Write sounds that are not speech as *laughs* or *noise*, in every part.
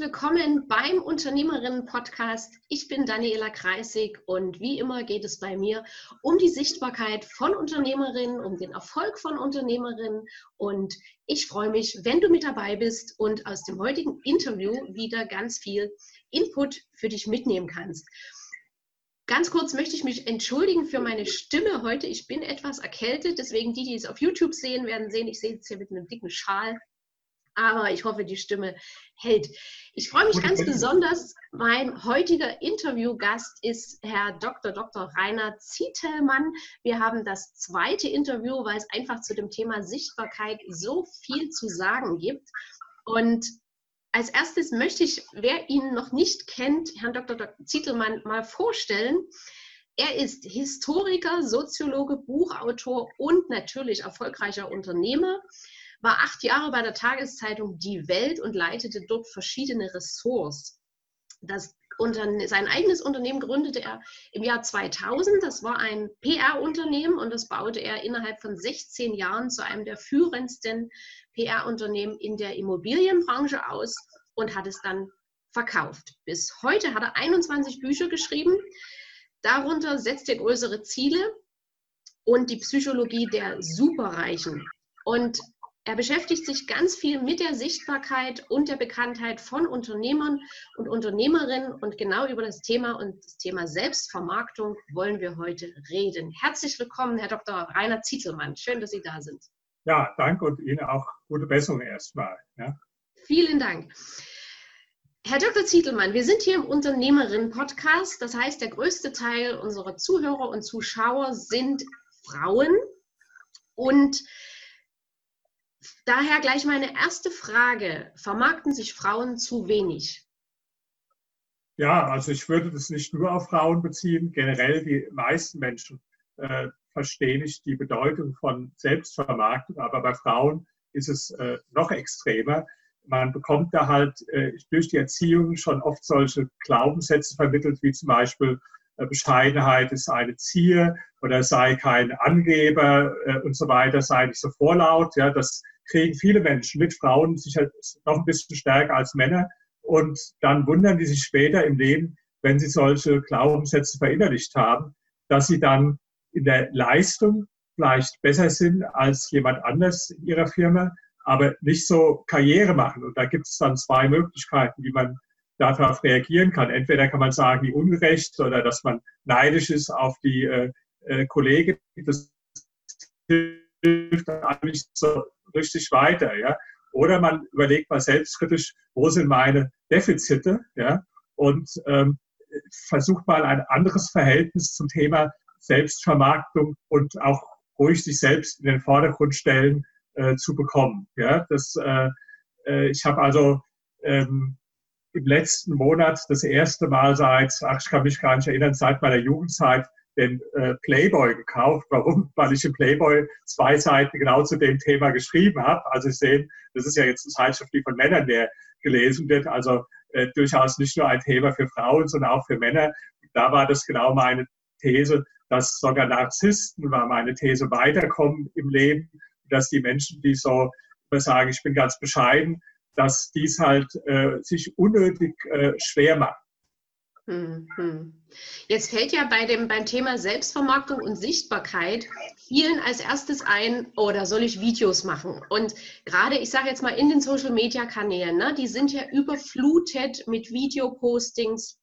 Willkommen beim Unternehmerinnen-Podcast. Ich bin Daniela Kreisig und wie immer geht es bei mir um die Sichtbarkeit von Unternehmerinnen, um den Erfolg von Unternehmerinnen. Und ich freue mich, wenn du mit dabei bist und aus dem heutigen Interview wieder ganz viel Input für dich mitnehmen kannst. Ganz kurz möchte ich mich entschuldigen für meine Stimme heute. Ich bin etwas erkältet, deswegen die, die es auf YouTube sehen, werden sehen, ich sehe jetzt hier mit einem dicken Schal aber ich hoffe, die Stimme hält. Ich freue mich ganz besonders. Mein heutiger Interviewgast ist Herr Dr. Dr. Rainer Zietelmann. Wir haben das zweite Interview, weil es einfach zu dem Thema Sichtbarkeit so viel zu sagen gibt. Und als erstes möchte ich, wer ihn noch nicht kennt, Herrn Dr. Dr. Zietelmann mal vorstellen. Er ist Historiker, Soziologe, Buchautor und natürlich erfolgreicher Unternehmer war acht Jahre bei der Tageszeitung Die Welt und leitete dort verschiedene Ressorts. Das sein eigenes Unternehmen gründete er im Jahr 2000. Das war ein PR-Unternehmen und das baute er innerhalb von 16 Jahren zu einem der führendsten PR-Unternehmen in der Immobilienbranche aus und hat es dann verkauft. Bis heute hat er 21 Bücher geschrieben. Darunter setzt er größere Ziele und die Psychologie der Superreichen. Und er beschäftigt sich ganz viel mit der Sichtbarkeit und der Bekanntheit von Unternehmern und Unternehmerinnen und genau über das Thema und das Thema Selbstvermarktung wollen wir heute reden. Herzlich willkommen, Herr Dr. Rainer Zietelmann. Schön, dass Sie da sind. Ja, danke und Ihnen auch gute Besserung erstmal. Ja. Vielen Dank. Herr Dr. Zietelmann, wir sind hier im Unternehmerinnen-Podcast. Das heißt, der größte Teil unserer Zuhörer und Zuschauer sind Frauen. Und Daher gleich meine erste Frage. Vermarkten sich Frauen zu wenig? Ja, also ich würde das nicht nur auf Frauen beziehen. Generell die meisten Menschen äh, verstehen nicht die Bedeutung von Selbstvermarktung, aber bei Frauen ist es äh, noch extremer. Man bekommt da halt äh, durch die Erziehung schon oft solche Glaubenssätze vermittelt, wie zum Beispiel äh, Bescheidenheit ist eine Zier oder sei kein Angeber äh, und so weiter, sei nicht so vorlaut. Ja, das kriegen viele Menschen mit, Frauen sicher noch ein bisschen stärker als Männer. Und dann wundern die sich später im Leben, wenn sie solche Glaubenssätze verinnerlicht haben, dass sie dann in der Leistung vielleicht besser sind als jemand anders in ihrer Firma, aber nicht so Karriere machen. Und da gibt es dann zwei Möglichkeiten, wie man darauf reagieren kann. Entweder kann man sagen, wie ungerecht oder dass man neidisch ist auf die äh, äh, Kollegen. Das hilft eigentlich nicht so richtig weiter. Ja? Oder man überlegt mal selbstkritisch, wo sind meine Defizite? Ja? Und ähm, versucht mal ein anderes Verhältnis zum Thema Selbstvermarktung und auch ruhig sich selbst in den Vordergrund stellen äh, zu bekommen. Ja? Das, äh, äh ich habe also ähm, im letzten Monat das erste Mal seit, ach, ich kann mich gar nicht erinnern, seit meiner Jugendzeit den äh, Playboy gekauft. Warum? *laughs* Weil ich im Playboy zwei Seiten genau zu dem Thema geschrieben habe. Also Sie sehen, das ist ja jetzt eine Zeitschrift, die von Männern mehr gelesen wird. Also äh, durchaus nicht nur ein Thema für Frauen, sondern auch für Männer. Da war das genau meine These, dass sogar Narzissten, war meine These, weiterkommen im Leben, dass die Menschen, die so sagen, ich bin ganz bescheiden, dass dies halt äh, sich unnötig äh, schwer macht. Mhm. Jetzt fällt ja bei dem, beim Thema Selbstvermarktung und Sichtbarkeit vielen als erstes ein, oh, soll ich Videos machen? Und gerade, ich sage jetzt mal, in den Social-Media-Kanälen, ne, die sind ja überflutet mit Videopostings,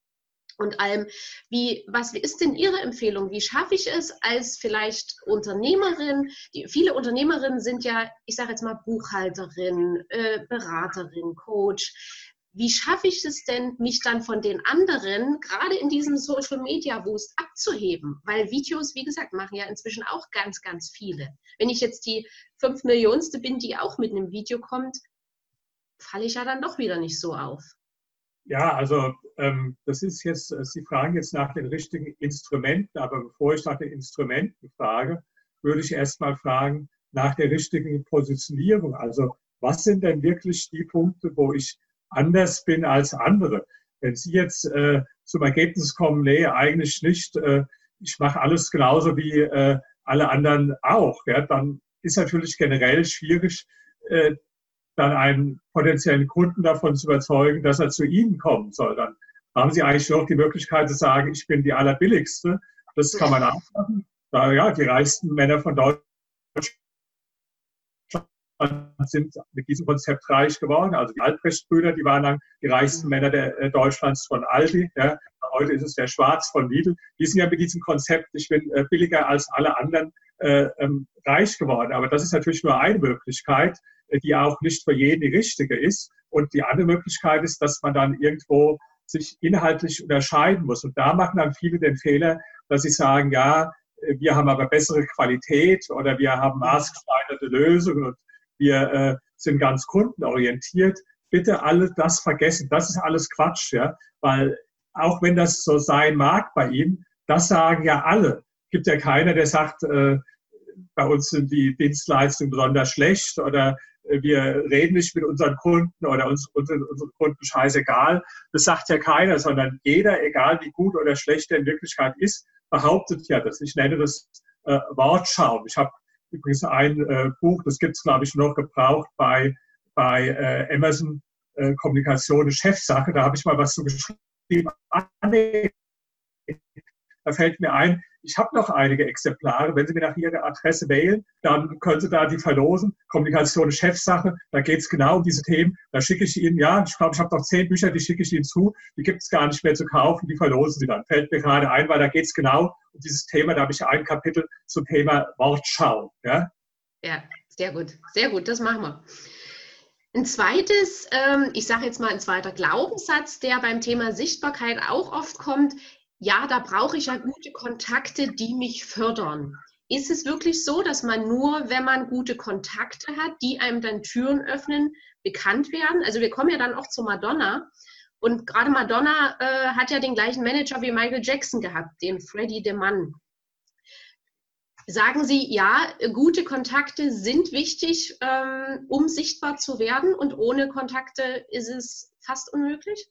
und allem. Wie, was ist denn Ihre Empfehlung? Wie schaffe ich es als vielleicht Unternehmerin? Die, viele Unternehmerinnen sind ja, ich sage jetzt mal Buchhalterin, äh, Beraterin, Coach. Wie schaffe ich es denn, mich dann von den anderen, gerade in diesem Social Media Wust, abzuheben? Weil Videos, wie gesagt, machen ja inzwischen auch ganz, ganz viele. Wenn ich jetzt die fünf Millionste bin, die auch mit einem Video kommt, falle ich ja dann doch wieder nicht so auf. Ja, also ähm, das ist jetzt, äh, Sie fragen jetzt nach den richtigen Instrumenten, aber bevor ich nach den Instrumenten frage, würde ich erst mal fragen nach der richtigen Positionierung. Also was sind denn wirklich die Punkte, wo ich anders bin als andere? Wenn Sie jetzt äh, zum Ergebnis kommen, nee, eigentlich nicht, äh, ich mache alles genauso wie äh, alle anderen auch, ja, dann ist natürlich generell schwierig, äh, dann einen potenziellen Kunden davon zu überzeugen, dass er zu Ihnen kommen soll. Dann haben Sie eigentlich noch die Möglichkeit zu sagen, ich bin die allerbilligste. Das kann man auch machen. Da, ja, die reichsten Männer von Deutschland sind mit diesem Konzept reich geworden. Also die Albrecht-Brüder, die waren dann die reichsten Männer der, äh, Deutschlands von Aldi. Ja. Heute ist es der Schwarz von Lidl. Die sind ja mit diesem Konzept, ich bin äh, billiger als alle anderen, äh, ähm, reich geworden. Aber das ist natürlich nur eine Möglichkeit, äh, die auch nicht für jeden die richtige ist. Und die andere Möglichkeit ist, dass man dann irgendwo sich inhaltlich unterscheiden muss. Und da machen dann viele den Fehler, dass sie sagen, ja, äh, wir haben aber bessere Qualität oder wir haben maßgeschneiderte Lösungen und wir äh, sind ganz kundenorientiert. Bitte alle das vergessen. Das ist alles Quatsch, ja, weil auch wenn das so sein mag bei Ihnen, das sagen ja alle. Gibt ja keiner, der sagt, äh, bei uns sind die Dienstleistungen besonders schlecht oder äh, wir reden nicht mit unseren Kunden oder uns, unseren, unseren Kunden scheißegal. Das sagt ja keiner, sondern jeder, egal wie gut oder schlecht er in Wirklichkeit ist, behauptet ja das. Ich nenne das äh, Wortschaum. Ich habe übrigens ein äh, Buch, das gibt es, glaube ich, noch gebraucht bei, bei äh, Amazon äh, Kommunikation, Chefsache. Da habe ich mal was zu geschrieben. Da fällt mir ein, ich habe noch einige Exemplare. Wenn Sie mir nach Ihrer Adresse wählen, dann können Sie da die verlosen. Kommunikation Chefsache, da geht es genau um diese Themen. Da schicke ich Ihnen, ja, ich glaube, ich habe noch zehn Bücher, die schicke ich Ihnen zu. Die gibt es gar nicht mehr zu kaufen, die verlosen Sie dann. Fällt mir gerade ein, weil da geht es genau um dieses Thema. Da habe ich ein Kapitel zum Thema Wortschau. Ja, ja sehr gut, sehr gut, das machen wir. Ein zweites, ähm, ich sage jetzt mal ein zweiter Glaubenssatz, der beim Thema Sichtbarkeit auch oft kommt, ja, da brauche ich ja gute Kontakte, die mich fördern. Ist es wirklich so, dass man nur, wenn man gute Kontakte hat, die einem dann Türen öffnen, bekannt werden? Also wir kommen ja dann auch zu Madonna. Und gerade Madonna äh, hat ja den gleichen Manager wie Michael Jackson gehabt, den Freddie DeMann. Sagen Sie, ja, gute Kontakte sind wichtig, ähm, um sichtbar zu werden und ohne Kontakte ist es fast unmöglich?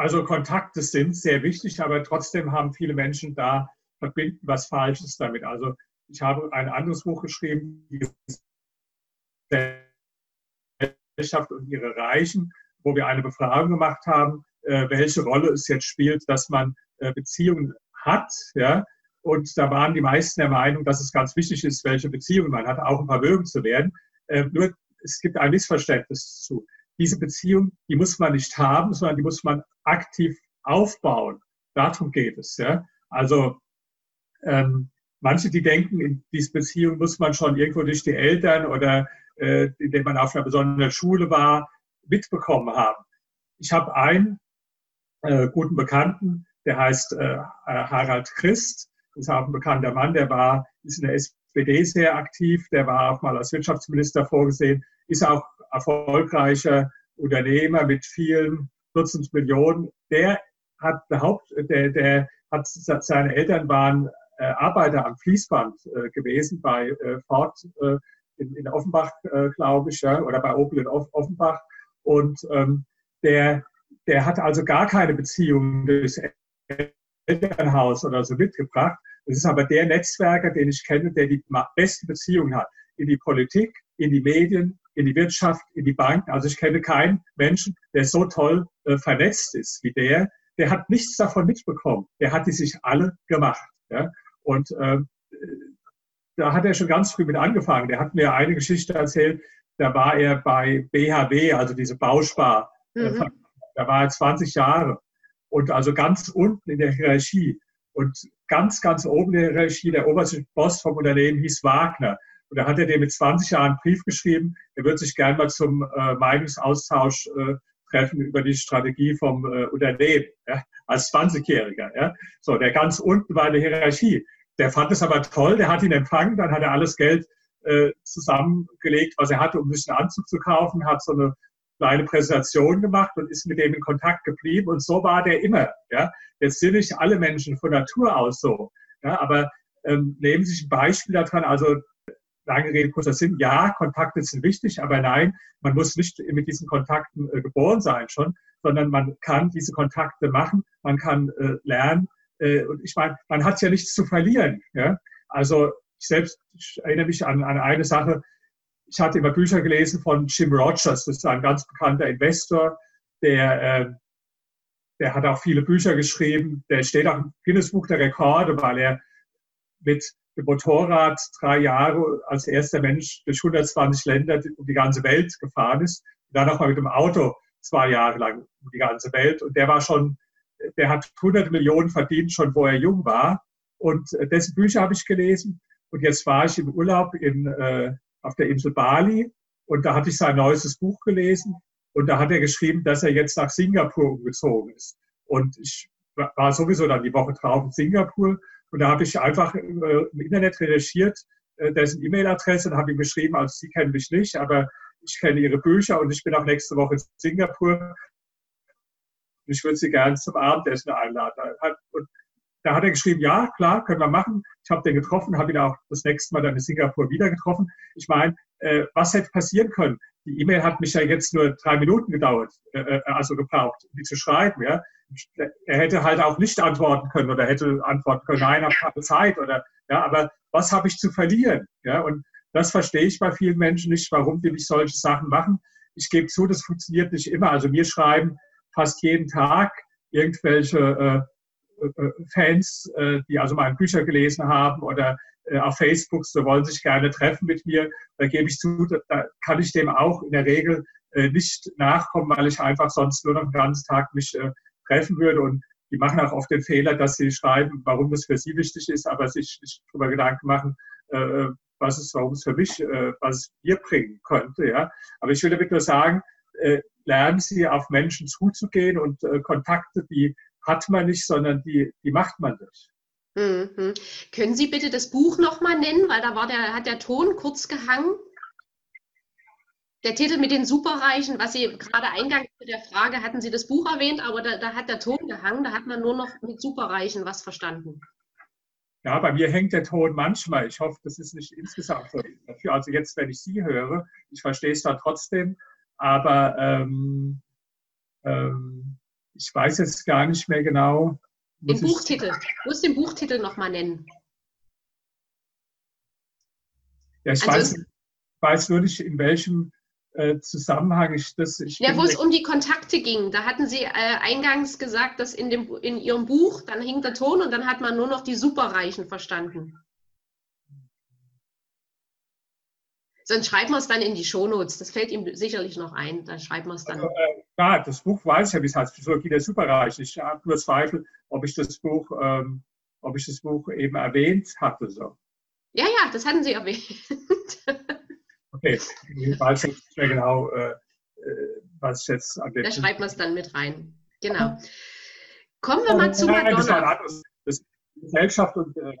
Also Kontakte sind sehr wichtig, aber trotzdem haben viele Menschen da verbinden was Falsches damit. Also ich habe ein anderes Buch geschrieben, die Gesellschaft und ihre Reichen, wo wir eine Befragung gemacht haben, äh, welche Rolle es jetzt spielt, dass man äh, Beziehungen hat. Ja? Und da waren die meisten der Meinung, dass es ganz wichtig ist, welche Beziehungen man hat, auch um vermögen zu werden. Äh, nur es gibt ein Missverständnis zu diese Beziehung, die muss man nicht haben, sondern die muss man aktiv aufbauen. Darum geht es. Ja? Also ähm, manche, die denken, in diese Beziehung muss man schon irgendwo durch die Eltern oder äh, indem man auf einer besonderen Schule war, mitbekommen haben. Ich habe einen äh, guten Bekannten, der heißt äh, Harald Christ, das ist auch ein bekannter Mann, der war, ist in der SPD sehr aktiv, der war auch mal als Wirtschaftsminister vorgesehen, ist auch erfolgreicher Unternehmer mit vielen Dutzend Millionen, der hat behauptet, der, der hat, seine Eltern waren äh, Arbeiter am Fließband äh, gewesen bei äh, Ford in, in Offenbach, glaube ich, oder bei Opel in Offenbach. Und ähm, der, der hat also gar keine Beziehung durchs Elternhaus oder so mitgebracht. Das ist aber der Netzwerker, den ich kenne, der die besten Beziehungen hat in die Politik, in die Medien, in die Wirtschaft, in die Banken. Also ich kenne keinen Menschen, der so toll äh, vernetzt ist wie der. Der hat nichts davon mitbekommen. Der hat die sich alle gemacht. Ja? Und äh, da hat er schon ganz früh mit angefangen. Der hat mir eine Geschichte erzählt. Da war er bei BHW, also diese Bauspar. Äh, mhm. Da war er 20 Jahre. Und also ganz unten in der Hierarchie. Und ganz, ganz oben in der Hierarchie, der oberste Boss vom Unternehmen hieß Wagner. Und da hat er dem mit 20 Jahren einen Brief geschrieben, er würde sich gerne mal zum äh, Meinungsaustausch äh, treffen über die Strategie vom äh, Unternehmen, ja, als 20-Jähriger. Ja. So, der ganz unten war in der Hierarchie. Der fand es aber toll, der hat ihn empfangen, dann hat er alles Geld äh, zusammengelegt, was er hatte, um sich einen Anzug zu kaufen, hat so eine kleine Präsentation gemacht und ist mit dem in Kontakt geblieben. Und so war der immer. Ja. Jetzt sind nicht alle Menschen von Natur aus so. Ja, aber ähm, nehmen Sie sich ein Beispiel daran. Also lange Rede, kurzer Sinn, ja, Kontakte sind wichtig, aber nein, man muss nicht mit diesen Kontakten äh, geboren sein schon, sondern man kann diese Kontakte machen, man kann äh, lernen. Äh, und ich meine, man hat ja nichts zu verlieren. Ja? Also ich selbst ich erinnere mich an, an eine Sache, ich hatte immer Bücher gelesen von Jim Rogers, das ist ein ganz bekannter Investor, der, äh, der hat auch viele Bücher geschrieben. Der steht auch im Guinness Buch der Rekorde, weil er mit dem Motorrad drei Jahre als erster Mensch durch 120 Länder um die ganze Welt gefahren ist. Und dann nochmal mit dem Auto zwei Jahre lang um die ganze Welt. Und der war schon, der hat 100 Millionen verdient, schon wo er jung war. Und äh, dessen Bücher habe ich gelesen. Und jetzt war ich im Urlaub in, äh, auf der Insel Bali und da hatte ich sein neuestes Buch gelesen und da hat er geschrieben, dass er jetzt nach Singapur umgezogen ist. Und ich war sowieso dann die Woche drauf in Singapur und da habe ich einfach äh, im Internet recherchiert, äh, dessen E-Mail-Adresse und habe ihm geschrieben, also Sie kennen mich nicht, aber ich kenne Ihre Bücher und ich bin auch nächste Woche in Singapur. Ich würde Sie gerne zum Abendessen einladen. Und da hat er geschrieben, ja, klar, können wir machen. Ich habe den getroffen, habe ihn auch das nächste Mal dann in Singapur wieder getroffen. Ich meine, äh, was hätte passieren können? Die E-Mail hat mich ja jetzt nur drei Minuten gedauert, äh, äh also gebraucht, die zu schreiben. Ja? Er hätte halt auch nicht antworten können oder hätte antworten können, nein, habe keine Zeit oder ja, aber was habe ich zu verlieren? Ja, und das verstehe ich bei vielen Menschen nicht, warum die nicht solche Sachen machen. Ich gebe zu, das funktioniert nicht immer. Also wir schreiben fast jeden Tag irgendwelche äh, äh, Fans, äh, die also meine Bücher gelesen haben oder äh, auf Facebook, so wollen sich gerne treffen mit mir, da gebe ich zu, da kann ich dem auch in der Regel nicht nachkommen, weil ich einfach sonst nur noch den ganzen Tag mich treffen würde. Und die machen auch oft den Fehler, dass sie schreiben, warum das für sie wichtig ist, aber sich nicht darüber Gedanken machen, was es, warum es für mich, was es mir bringen könnte. Ja. Aber ich will damit nur sagen, lernen Sie auf Menschen zuzugehen und Kontakte, die hat man nicht, sondern die, die macht man nicht. Mhm. Können Sie bitte das Buch nochmal nennen, weil da war der, hat der Ton kurz gehangen. Der Titel mit den Superreichen, was Sie gerade eingangs mit der Frage, hatten Sie das Buch erwähnt, aber da, da hat der Ton gehangen, da hat man nur noch mit Superreichen was verstanden. Ja, bei mir hängt der Ton manchmal. Ich hoffe, das ist nicht insgesamt so dafür. Also jetzt, wenn ich Sie höre, ich verstehe es dann trotzdem, aber ähm, ähm, ich weiß jetzt gar nicht mehr genau. Den Buchtitel. Du musst den Buchtitel nochmal nennen. Ja, ich also, weiß, weiß nur nicht, in welchem Zusammenhang ich das. Ich ja, wo es um die Kontakte ging. Da hatten Sie äh, eingangs gesagt, dass in, dem, in Ihrem Buch, dann hing der Ton und dann hat man nur noch die Superreichen verstanden. Sonst schreiben wir es dann in die Shownotes. Das fällt ihm sicherlich noch ein. Dann schreiben wir es dann. Also, äh, ja, das Buch weiß ich ja, wie es heißt. Psychologie der Superreich. Ich habe nur Zweifel, ob ich das Buch, ähm, ob ich das Buch eben erwähnt hatte. So. Ja, ja, das hatten Sie erwähnt. *laughs* okay, ich weiß nicht mehr genau, äh, äh was ich jetzt an dem. Da schreiben wir es dann mit rein. Genau. Kommen wir mal zu Madonna. Das, war das Gesellschaft und äh,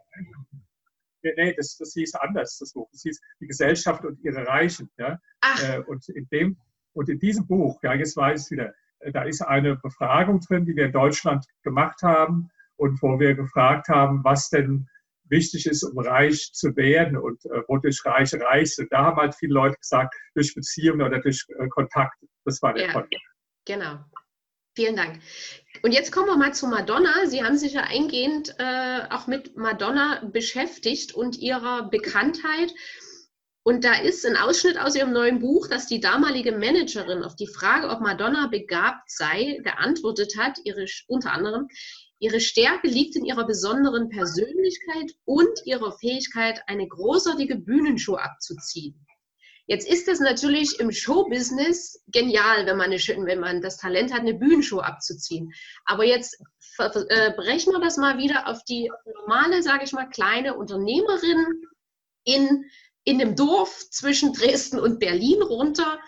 nee, das, das hieß anders, das Buch. Das hieß Die Gesellschaft und ihre Reichen. Ja? Äh, und, in dem, und in diesem Buch, ja, jetzt weiß ich wieder, äh, da ist eine Befragung drin, die wir in Deutschland gemacht haben und wo wir gefragt haben, was denn wichtig ist, um reich zu werden und äh, wodurch Reiche reich sind. Da haben halt viele Leute gesagt, durch Beziehungen oder durch äh, Kontakte. Das war der ja, Kontext. Genau. Vielen Dank. Und jetzt kommen wir mal zu Madonna. Sie haben sich ja eingehend äh, auch mit Madonna beschäftigt und ihrer Bekanntheit. Und da ist ein Ausschnitt aus ihrem neuen Buch, dass die damalige Managerin auf die Frage, ob Madonna begabt sei, geantwortet hat, ihre, unter anderem, ihre Stärke liegt in ihrer besonderen Persönlichkeit und ihrer Fähigkeit, eine großartige Bühnenshow abzuziehen. Jetzt ist es natürlich im Showbusiness genial, wenn man, eine, wenn man das Talent hat, eine Bühnenshow abzuziehen. Aber jetzt äh, brechen wir das mal wieder auf die normale, sage ich mal, kleine Unternehmerin in, in einem Dorf zwischen Dresden und Berlin runter.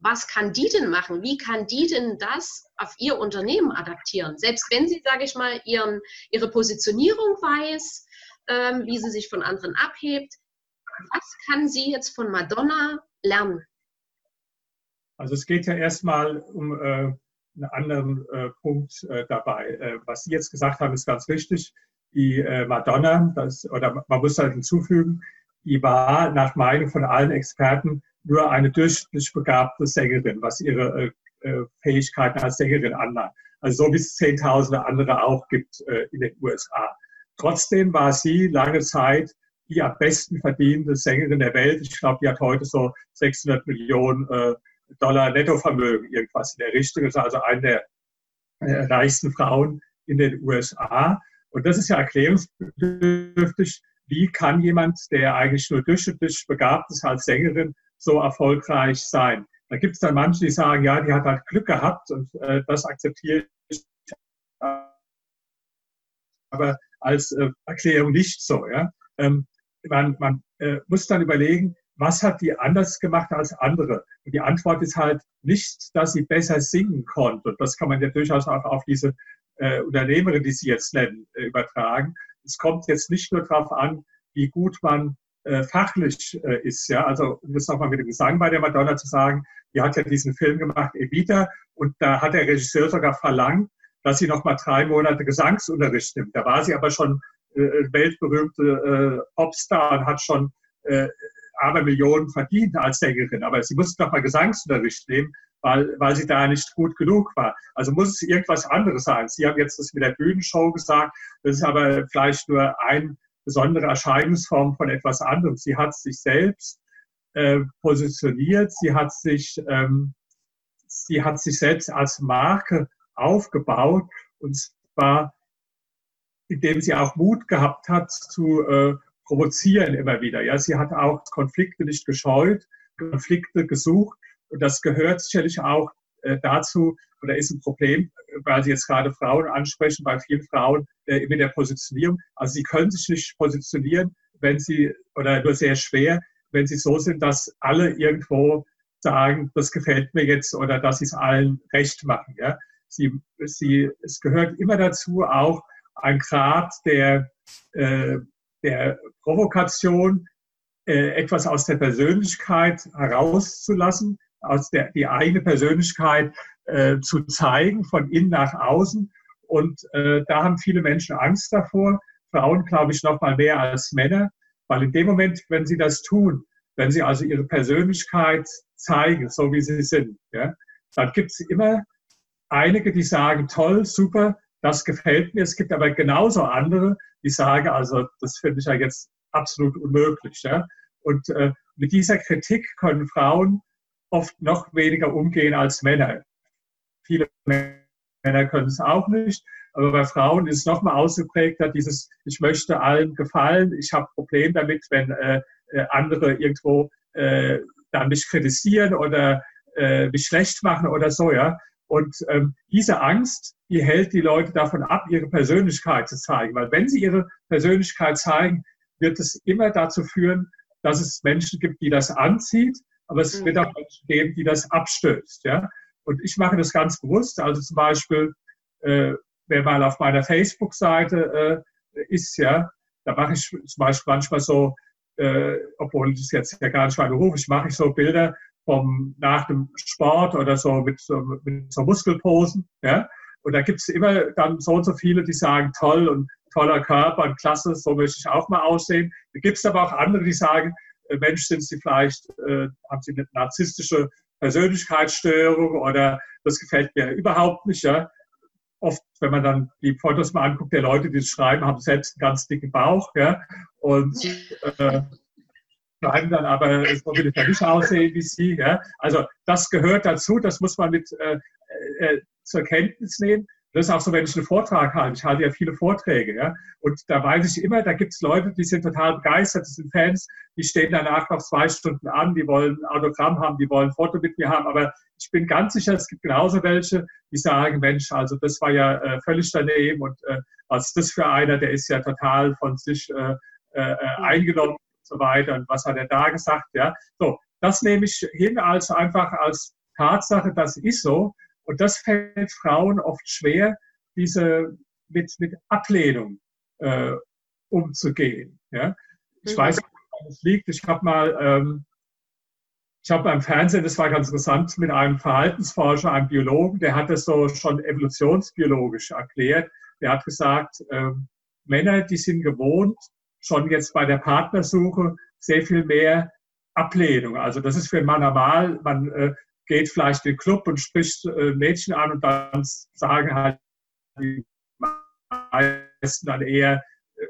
Was kann die denn machen? Wie kann die denn das auf ihr Unternehmen adaptieren? Selbst wenn sie, sage ich mal, ihren, ihre Positionierung weiß, ähm, wie sie sich von anderen abhebt, was kann sie jetzt von Madonna lernen? Also es geht ja erstmal um äh, einen anderen äh, Punkt äh, dabei. Äh, was Sie jetzt gesagt haben, ist ganz wichtig. Die äh, Madonna, das, oder man muss halt hinzufügen, die war nach Meinung von allen Experten nur eine durchschnittlich begabte Sängerin, was ihre äh, Fähigkeiten als Sängerin anlangt. Also so wie es Zehntausende andere auch gibt in den USA. Trotzdem war sie lange Zeit die am besten verdienende Sängerin der Welt. Ich glaube, die hat heute so 600 Millionen äh, Dollar Nettovermögen, irgendwas in der Richtung. Das ist also eine der äh, reichsten Frauen in den USA. Und das ist ja erklärungsbedürftig. Wie kann jemand, der eigentlich nur durchschnittlich begabt ist als Sängerin, so erfolgreich sein? Da gibt es dann manche, die sagen, ja, die hat halt Glück gehabt und äh, das akzeptiere ich aber als äh, Erklärung nicht so. Ja? Ähm, man man äh, muss dann überlegen, was hat die anders gemacht als andere? Und die Antwort ist halt nicht, dass sie besser singen konnte. Und das kann man ja durchaus auch auf diese äh, Unternehmerin, die Sie jetzt nennen, äh, übertragen. Es kommt jetzt nicht nur darauf an, wie gut man äh, fachlich äh, ist. Ja? Also um das nochmal mit dem Gesang bei der Madonna zu sagen, die hat ja diesen Film gemacht, Evita, und da hat der Regisseur sogar verlangt, dass sie nochmal drei Monate Gesangsunterricht nimmt. Da war sie aber schon äh, weltberühmte äh, Popstar und hat schon äh, aber Millionen verdient als Sängerin. Aber sie musste doch mal Gesangsunterricht nehmen, weil, weil sie da nicht gut genug war. Also muss es irgendwas anderes sein. Sie haben jetzt das mit der Bühnenshow gesagt. Das ist aber vielleicht nur eine besondere Erscheinungsform von etwas anderem. Sie hat sich selbst äh, positioniert. Sie hat sich, ähm, sie hat sich selbst als Marke aufgebaut. Und zwar, indem sie auch Mut gehabt hat zu äh, provozieren immer wieder. Ja, sie hat auch Konflikte nicht gescheut, Konflikte gesucht und das gehört sicherlich auch dazu oder ist ein Problem, weil Sie jetzt gerade Frauen ansprechen, bei vielen Frauen äh, mit der Positionierung. Also sie können sich nicht positionieren, wenn sie oder nur sehr schwer, wenn sie so sind, dass alle irgendwo sagen, das gefällt mir jetzt oder dass sie es allen recht machen. Ja? Sie, sie, es gehört immer dazu auch ein Grad der äh, der Provokation, äh, etwas aus der Persönlichkeit herauszulassen, aus der die eigene Persönlichkeit äh, zu zeigen, von innen nach außen. Und äh, da haben viele Menschen Angst davor. Frauen, glaube ich, noch mal mehr als Männer, weil in dem Moment, wenn sie das tun, wenn sie also ihre Persönlichkeit zeigen, so wie sie sind, ja, dann gibt es immer einige, die sagen, toll, super, das gefällt mir. Es gibt aber genauso andere, die sagen, also das finde ich ja jetzt absolut unmöglich. Ja? Und äh, mit dieser Kritik können Frauen oft noch weniger umgehen als Männer. Viele Männer können es auch nicht, aber bei Frauen ist es nochmal ausgeprägter, dieses, ich möchte allen gefallen, ich habe Probleme damit, wenn äh, äh, andere irgendwo äh, dann mich kritisieren oder äh, mich schlecht machen oder so, ja. Und ähm, diese Angst, die hält die Leute davon ab, ihre Persönlichkeit zu zeigen. Weil wenn sie ihre Persönlichkeit zeigen, wird es immer dazu führen, dass es Menschen gibt, die das anzieht, aber es wird auch Menschen geben, die das abstößt. Ja? Und ich mache das ganz bewusst. Also zum Beispiel, äh, wer mal auf meiner Facebook-Seite äh, ist, ja, da mache ich zum Beispiel manchmal so, äh, obwohl das jetzt ja gar nicht mein Beruf ist, mache ich so Bilder vom, nach dem Sport oder so mit so, mit so Muskelposen. Ja? Und da gibt es immer dann so und so viele, die sagen, toll und toller Körper und klasse, so möchte ich auch mal aussehen. Da gibt es aber auch andere, die sagen, Mensch, sind sie vielleicht, äh, haben sie eine narzisstische Persönlichkeitsstörung oder das gefällt mir überhaupt nicht. Ja? Oft, wenn man dann die Fotos mal anguckt, der Leute, die es schreiben, haben selbst einen ganz dicken Bauch. Ja? Und äh, bleiben dann aber, so will ich ja nicht aussehen wie Sie. Ja? Also das gehört dazu, das muss man mit äh, äh, zur Kenntnis nehmen. Das ist auch so, wenn ich einen Vortrag halte. Ich halte ja viele Vorträge. Ja? Und da weiß ich immer, da gibt es Leute, die sind total begeistert, das sind Fans, die stehen danach noch zwei Stunden an, die wollen Autogramm haben, die wollen ein Foto mit mir haben. Aber ich bin ganz sicher, es gibt genauso welche, die sagen, Mensch, also das war ja äh, völlig daneben und äh, was ist das für einer, der ist ja total von sich äh, äh, äh eingenommen so weiter und was hat er da gesagt, ja. So, das nehme ich hin als einfach als Tatsache, das ist so. Und das fällt Frauen oft schwer, diese mit, mit Ablehnung äh, umzugehen. Ja? Ich mhm. weiß nicht, woran es liegt. Ich habe mal, ähm, ich habe beim Fernsehen, das war ganz interessant, mit einem Verhaltensforscher, einem Biologen, der hat das so schon evolutionsbiologisch erklärt. Der hat gesagt, äh, Männer, die sind gewohnt, schon jetzt bei der Partnersuche sehr viel mehr Ablehnung. Also das ist für einen Mann normal. Man äh, geht vielleicht in den Club und spricht äh, Mädchen an und dann sagen halt die meisten dann eher,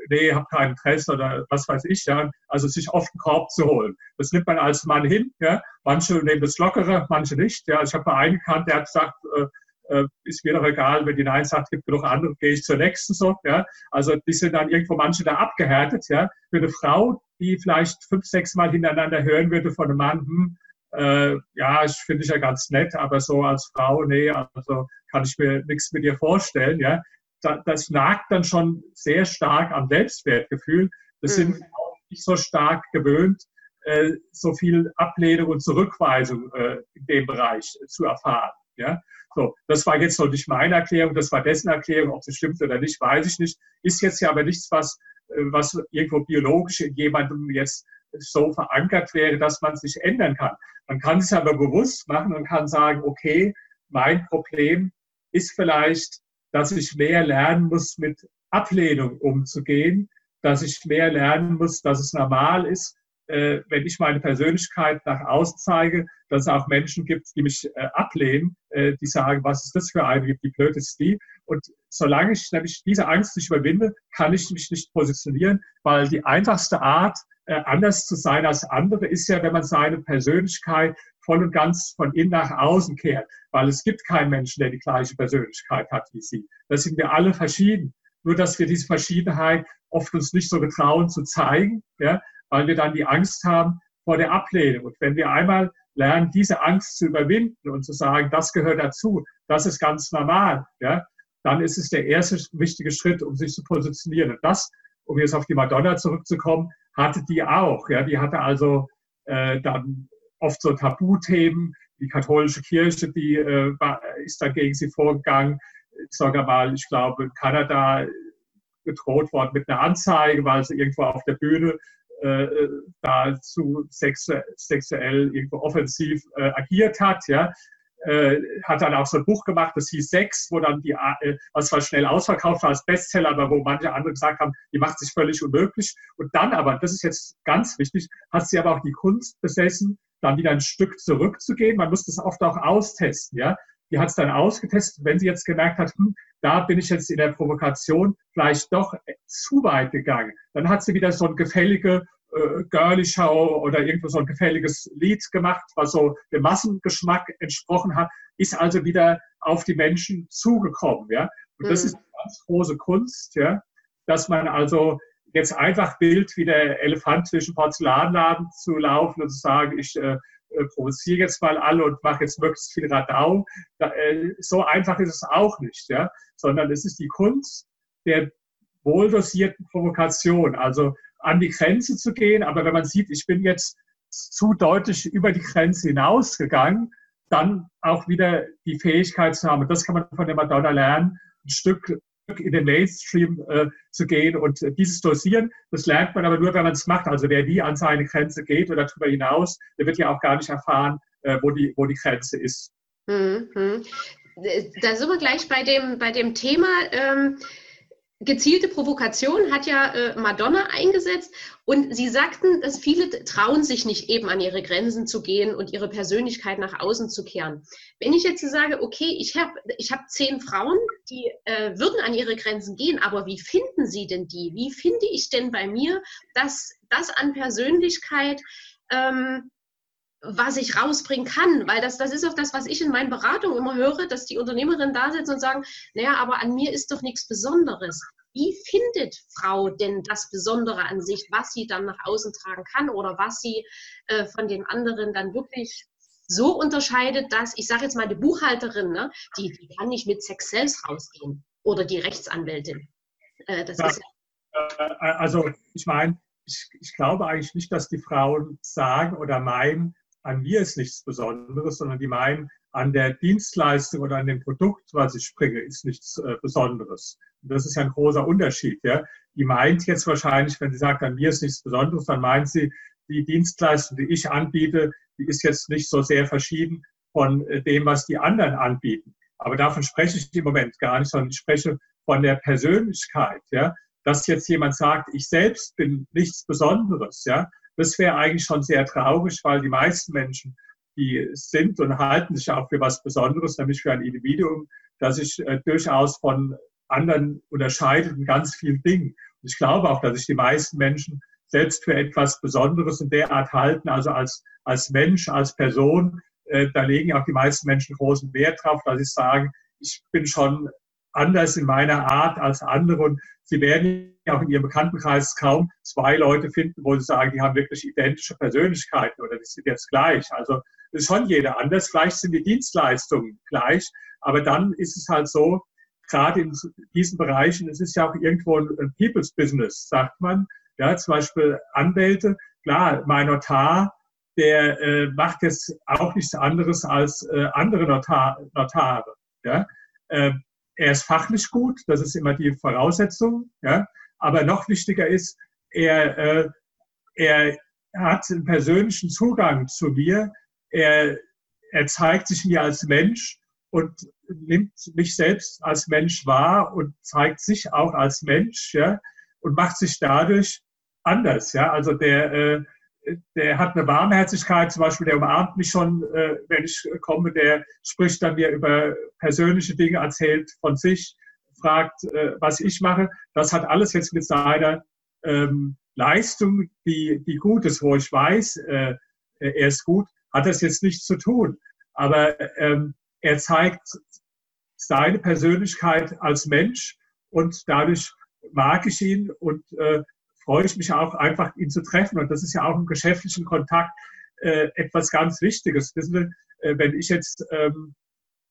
nee, habe kein Interesse oder was weiß ich, ja. Also sich oft einen Korb zu holen. Das nimmt man als Mann hin, ja. Manche nehmen das lockere, manche nicht, ja. Ich habe mal einen gekannt, der hat gesagt, äh, äh, ist mir doch egal, wenn die Nein sagt, gibt genug andere, gehe ich zur nächsten so, ja. Also die sind dann irgendwo manche da abgehärtet, ja. Für eine Frau, die vielleicht fünf, sechs Mal hintereinander hören würde von einem Mann, hm, äh, ja, ich finde ich ja ganz nett, aber so als Frau, nee, also kann ich mir nichts mit dir vorstellen, ja das nagt dann schon sehr stark am Selbstwertgefühl. Das mhm. sind auch nicht so stark gewöhnt, äh, so viel Ablehnung und Zurückweisung äh, in dem Bereich zu erfahren. Ja? So, das war jetzt noch nicht meine Erklärung, das war dessen Erklärung, ob das stimmt oder nicht, weiß ich nicht. Ist jetzt ja aber nichts, was, äh, was irgendwo biologisch in jemandem jetzt so verankert wäre, dass man sich ändern kann. Man kann es aber bewusst machen und kann sagen, okay, mein Problem ist vielleicht dass ich mehr lernen muss, mit Ablehnung umzugehen, dass ich mehr lernen muss, dass es normal ist, äh, wenn ich meine Persönlichkeit nach außen zeige, dass es auch Menschen gibt, die mich äh, ablehnen, äh, die sagen, was ist das für eine, wie blöd ist die? Und solange ich nämlich diese Angst nicht überwinde, kann ich mich nicht positionieren, weil die einfachste Art, äh, anders zu sein als andere, ist ja, wenn man seine Persönlichkeit voll und ganz von innen nach außen kehrt, weil es gibt keinen Menschen, der die gleiche Persönlichkeit hat wie sie. Das sind wir alle verschieden. Nur, dass wir diese Verschiedenheit oft uns nicht so getrauen zu zeigen, ja, weil wir dann die Angst haben vor der Ablehnung. Und wenn wir einmal lernen, diese Angst zu überwinden und zu sagen, das gehört dazu, das ist ganz normal, ja, dann ist es der erste wichtige Schritt, um sich zu positionieren. Und das, um jetzt auf die Madonna zurückzukommen, hatte die auch. Ja, die hatte also äh, dann oft so Tabuthemen. Die katholische Kirche, die äh, ist dann gegen sie vorgegangen. Sage mal, ich glaube, in Kanada gedroht worden mit einer Anzeige, weil sie irgendwo auf der Bühne äh, da zu sexu sexuell irgendwo offensiv äh, agiert hat. Ja. Äh, hat dann auch so ein Buch gemacht, das hieß Sex, wo dann die, äh, was zwar schnell ausverkauft war als Bestseller, aber wo manche andere gesagt haben, die macht sich völlig unmöglich. Und dann aber, das ist jetzt ganz wichtig, hat sie aber auch die Kunst besessen, dann wieder ein Stück zurückzugehen. Man muss das oft auch austesten, ja. Die hat es dann ausgetestet. Wenn sie jetzt gemerkt hat, hm, da bin ich jetzt in der Provokation vielleicht doch zu weit gegangen, dann hat sie wieder so eine gefällige äh, Girly-Show oder irgendwo so ein gefälliges Lied gemacht, was so dem Massengeschmack entsprochen hat, ist also wieder auf die Menschen zugekommen, ja. Und das mhm. ist eine ganz große Kunst, ja, dass man also jetzt einfach wild wie der Elefant zwischen Porzellanladen zu laufen und zu sagen, ich äh, äh, provoziere jetzt mal alle und mache jetzt möglichst viel Radau. Da, äh, so einfach ist es auch nicht, ja? sondern es ist die Kunst der wohldosierten Provokation, also an die Grenze zu gehen. Aber wenn man sieht, ich bin jetzt zu deutlich über die Grenze hinausgegangen, dann auch wieder die Fähigkeit zu haben. Und das kann man von der Madonna lernen, ein Stück in den Mainstream äh, zu gehen und äh, dieses Dosieren, das lernt man aber nur, wenn man es macht. Also wer nie an seine Grenze geht oder darüber hinaus, der wird ja auch gar nicht erfahren, äh, wo, die, wo die Grenze ist. Mhm. Da sind wir gleich bei dem, bei dem Thema. Ähm gezielte Provokation hat ja äh, Madonna eingesetzt und sie sagten, dass viele trauen sich nicht eben an ihre Grenzen zu gehen und ihre Persönlichkeit nach außen zu kehren. Wenn ich jetzt sage, okay, ich habe ich hab zehn Frauen, die äh, würden an ihre Grenzen gehen, aber wie finden sie denn die? Wie finde ich denn bei mir, dass das an Persönlichkeit ähm, was ich rausbringen kann, weil das, das ist auch das, was ich in meinen Beratungen immer höre, dass die Unternehmerinnen da sitzen und sagen, naja, aber an mir ist doch nichts Besonderes. Wie findet Frau denn das Besondere an sich, was sie dann nach außen tragen kann oder was sie äh, von den anderen dann wirklich so unterscheidet, dass, ich sage jetzt mal, die Buchhalterin, ne, die, die kann nicht mit Sex selbst rausgehen oder die Rechtsanwältin. Äh, das ja, ist, äh, also ich meine, ich, ich glaube eigentlich nicht, dass die Frauen sagen oder meinen, an mir ist nichts Besonderes, sondern die meinen, an der Dienstleistung oder an dem Produkt, was ich bringe, ist nichts äh, Besonderes. Und das ist ja ein großer Unterschied. Ja? Die meint jetzt wahrscheinlich, wenn sie sagt, an mir ist nichts Besonderes, dann meint sie, die Dienstleistung, die ich anbiete, die ist jetzt nicht so sehr verschieden von äh, dem, was die anderen anbieten. Aber davon spreche ich im Moment gar nicht, sondern ich spreche von der Persönlichkeit. Ja? Dass jetzt jemand sagt, ich selbst bin nichts Besonderes, ja, das wäre eigentlich schon sehr traurig, weil die meisten Menschen, die sind und halten sich auch für was Besonderes, nämlich für ein Individuum, das sich äh, durchaus von anderen unterscheidet in ganz vielen Dingen. Ich glaube auch, dass sich die meisten Menschen selbst für etwas Besonderes in der Art halten, also als, als Mensch, als Person. Äh, da legen auch die meisten Menschen großen Wert drauf, dass sie sagen, ich bin schon anders in meiner Art als andere und sie werden auch in ihrem Bekanntenkreis kaum zwei Leute finden, wo sie sagen, die haben wirklich identische Persönlichkeiten oder die sind jetzt gleich. Also ist schon jeder anders. Vielleicht sind die Dienstleistungen gleich, aber dann ist es halt so, gerade in diesen Bereichen, es ist ja auch irgendwo ein People's Business, sagt man. Ja, zum Beispiel Anwälte, klar, mein Notar, der äh, macht jetzt auch nichts anderes als äh, andere Notar, Notare. Ja? Äh, er ist fachlich gut, das ist immer die Voraussetzung. Ja? Aber noch wichtiger ist, er, äh, er hat einen persönlichen Zugang zu mir. Er, er zeigt sich mir als Mensch und nimmt mich selbst als Mensch wahr und zeigt sich auch als Mensch ja? und macht sich dadurch anders. Ja? Also der, äh, der hat eine Warmherzigkeit, zum Beispiel, der umarmt mich schon, äh, wenn ich komme, der spricht dann mir über persönliche Dinge, erzählt von sich, fragt, äh, was ich mache. Das hat alles jetzt mit seiner ähm, Leistung, die, die gut ist, wo ich weiß, äh, er ist gut, hat das jetzt nichts zu tun. Aber ähm, er zeigt seine Persönlichkeit als Mensch und dadurch mag ich ihn und äh, freue ich mich auch einfach, ihn zu treffen. Und das ist ja auch im geschäftlichen Kontakt äh, etwas ganz Wichtiges. Wissen Sie, äh, wenn ich jetzt ähm,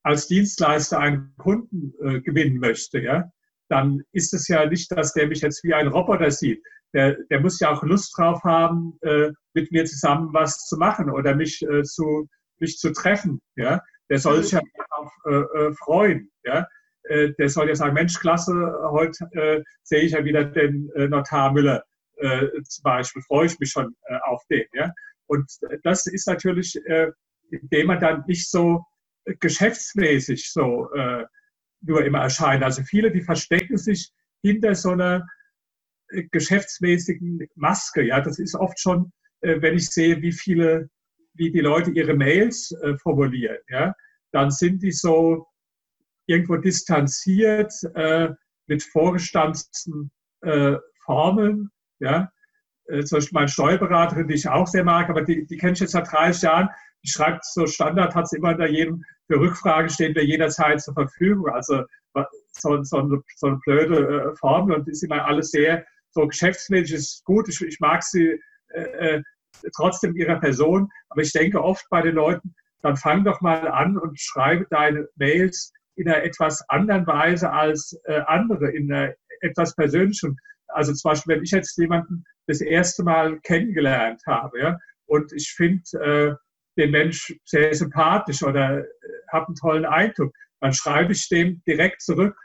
als Dienstleister einen Kunden äh, gewinnen möchte, ja, dann ist es ja nicht, dass der mich jetzt wie ein Roboter sieht. Der, der muss ja auch Lust drauf haben, äh, mit mir zusammen was zu machen oder mich, äh, zu, mich zu treffen. Ja? Der soll sich ja auch äh, äh, freuen. Ja? Äh, der soll ja sagen, Mensch, klasse, heute äh, sehe ich ja wieder den äh, Notar Müller äh, zum Beispiel, freue ich mich schon äh, auf den. Ja? Und das ist natürlich, äh, indem man dann nicht so geschäftsmäßig so äh, nur immer erscheint. Also viele, die verstecken sich hinter so einer äh, geschäftsmäßigen Maske. Ja, das ist oft schon, äh, wenn ich sehe, wie viele, wie die Leute ihre Mails äh, formulieren. Ja, dann sind die so irgendwo distanziert äh, mit vorgestanzten Formeln ja, zum Beispiel meine Steuerberaterin, die ich auch sehr mag, aber die, die kenne ich jetzt seit 30 Jahren. Die schreibt so Standard, hat sie immer da jedem für Rückfragen stehen wir jederzeit zur Verfügung. Also so, so, eine, so eine blöde äh, Formel und ist immer alles sehr so geschäftsmäßig ist gut. Ich, ich mag sie äh, äh, trotzdem ihrer Person, aber ich denke oft bei den Leuten, dann fang doch mal an und schreibe deine Mails in einer etwas anderen Weise als äh, andere, in einer etwas persönlichen also zum Beispiel, wenn ich jetzt jemanden das erste Mal kennengelernt habe, ja, und ich finde den Mensch sehr sympathisch oder äh, habe einen tollen Eindruck, dann schreibe ich dem direkt zurück.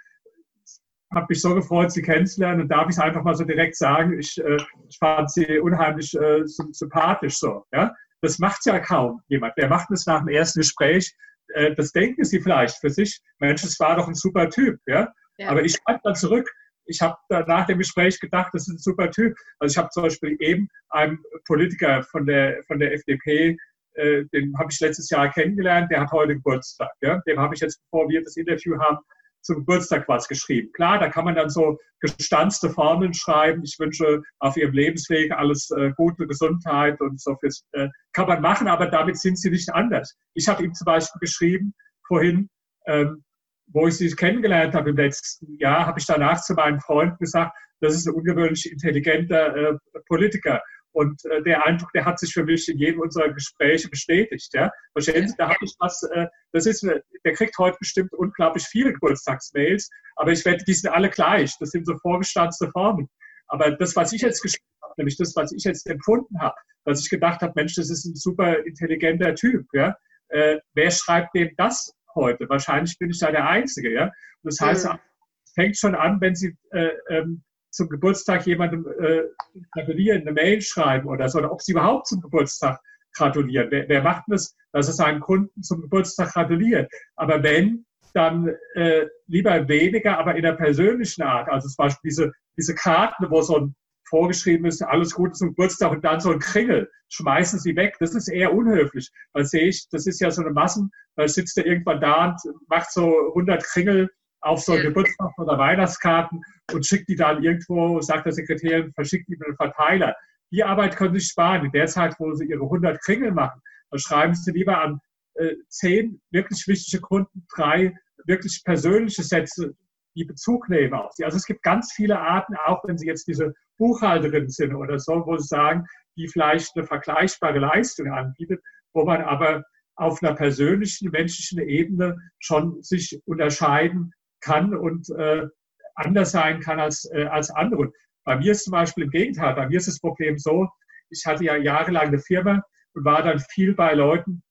Habe mich so gefreut, Sie kennenzulernen und darf ich es einfach mal so direkt sagen, ich, äh, ich fand Sie unheimlich äh, sympathisch so. Ja? Das macht ja kaum jemand. Wer macht das nach dem ersten Gespräch? Äh, das denken Sie vielleicht für sich. Mensch, das war doch ein super Typ. Ja? ja. Aber ich schreibe dann zurück, ich habe nach dem Gespräch gedacht, das ist ein super Typ. Also ich habe zum Beispiel eben einen Politiker von der, von der FDP, äh, den habe ich letztes Jahr kennengelernt, der hat heute Geburtstag. Ja? Dem habe ich jetzt, bevor wir das Interview haben, zum Geburtstag was geschrieben. Klar, da kann man dann so gestanzte Formeln schreiben. Ich wünsche auf Ihrem Lebensweg alles äh, gute Gesundheit und so fürs, äh, kann man machen, aber damit sind Sie nicht anders. Ich habe ihm zum Beispiel geschrieben vorhin, ähm, wo ich sie kennengelernt habe im letzten Jahr, habe ich danach zu meinen Freunden gesagt, das ist ein ungewöhnlich intelligenter äh, Politiker. Und äh, der Eindruck, der hat sich für mich in jedem unserer Gespräche bestätigt. Ja? Verstehen Sie, da habe ich was, äh, das ist, der kriegt heute bestimmt unglaublich viele Geburtstagsmails, aber ich wette, die sind alle gleich. Das sind so vorgestanzte Formen. Aber das, was ich jetzt geschrieben habe, nämlich das, was ich jetzt empfunden habe, dass ich gedacht habe, Mensch, das ist ein super intelligenter Typ. Ja? Äh, wer schreibt dem das heute. Wahrscheinlich bin ich da der Einzige. Ja? Und das heißt, mhm. es fängt schon an, wenn Sie äh, ähm, zum Geburtstag jemandem äh, gratulieren, eine Mail schreiben oder so, oder ob Sie überhaupt zum Geburtstag gratulieren. Wer, wer macht das, dass er seinen Kunden zum Geburtstag gratuliert? Aber wenn, dann äh, lieber weniger, aber in der persönlichen Art. Also zum Beispiel diese, diese Karten, wo so ein vorgeschrieben ist, alles Gute zum Geburtstag und dann so ein Kringel, schmeißen sie weg. Das ist eher unhöflich. Weil sehe ich, das ist ja so eine Massen, da sitzt er irgendwann da und macht so 100 Kringel auf so. Geburtstag oder Weihnachtskarten und schickt die dann irgendwo, sagt der Sekretärin, verschickt die mit einem Verteiler. Die Arbeit können Sie sparen. In der Zeit, wo Sie Ihre 100 Kringel machen, dann schreiben Sie lieber an äh, zehn wirklich wichtige Kunden, drei wirklich persönliche Sätze, die Bezug nehmen auf sie. Also es gibt ganz viele Arten, auch wenn Sie jetzt diese Buchhalterin sind oder so, wo Sie sagen, die vielleicht eine vergleichbare Leistung anbietet, wo man aber auf einer persönlichen, menschlichen Ebene schon sich unterscheiden kann und äh, anders sein kann als, äh, als andere. Bei mir ist zum Beispiel im Gegenteil, bei mir ist das Problem so, ich hatte ja jahrelang eine Firma und war dann viel bei Leuten,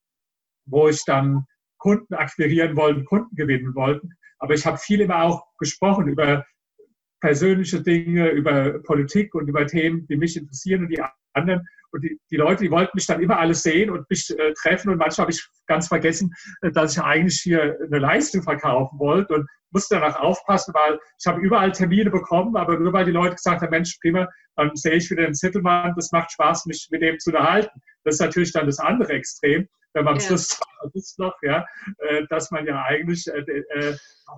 wo ich dann Kunden akquirieren wollte, Kunden gewinnen wollte. Aber ich habe viel immer auch gesprochen über persönliche Dinge, über Politik und über Themen, die mich interessieren und die anderen. Und die, die Leute, die wollten mich dann immer alles sehen und mich äh, treffen. Und manchmal habe ich ganz vergessen, äh, dass ich eigentlich hier eine Leistung verkaufen wollte und musste danach aufpassen, weil ich habe überall Termine bekommen, aber nur weil die Leute gesagt haben, Mensch, prima, dann sehe ich wieder den Zettelmann, das macht Spaß, mich mit dem zu unterhalten. Das ist natürlich dann das andere Extrem, wenn man am ja. Schluss ist noch, ja, äh, dass man ja eigentlich äh, äh,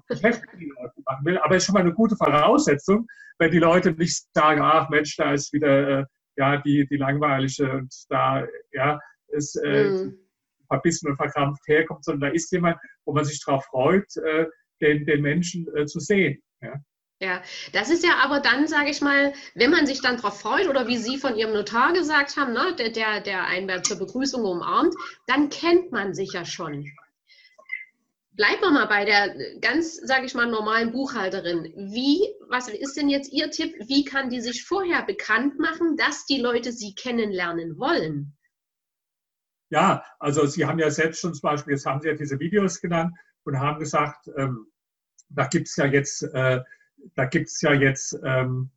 Geschäft mit den Leuten machen will. Aber es ist schon mal eine gute Voraussetzung, wenn die Leute nicht sagen, ach Mensch, da ist wieder äh, ja, die, die langweilige und da ja, ist äh, mhm. verbissen und verkrampft herkommt, sondern da ist jemand, wo man sich darauf freut, äh, den, den Menschen äh, zu sehen. Ja. Ja, das ist ja aber dann, sage ich mal, wenn man sich dann darauf freut oder wie Sie von Ihrem Notar gesagt haben, ne, der, der, der einen zur Begrüßung umarmt, dann kennt man sich ja schon. Bleiben wir mal bei der ganz, sage ich mal, normalen Buchhalterin. Wie, was ist denn jetzt Ihr Tipp? Wie kann die sich vorher bekannt machen, dass die Leute sie kennenlernen wollen? Ja, also Sie haben ja selbst schon zum Beispiel, jetzt haben Sie ja diese Videos genannt und haben gesagt, ähm, da gibt es ja jetzt, äh, da gibt es ja jetzt ähm,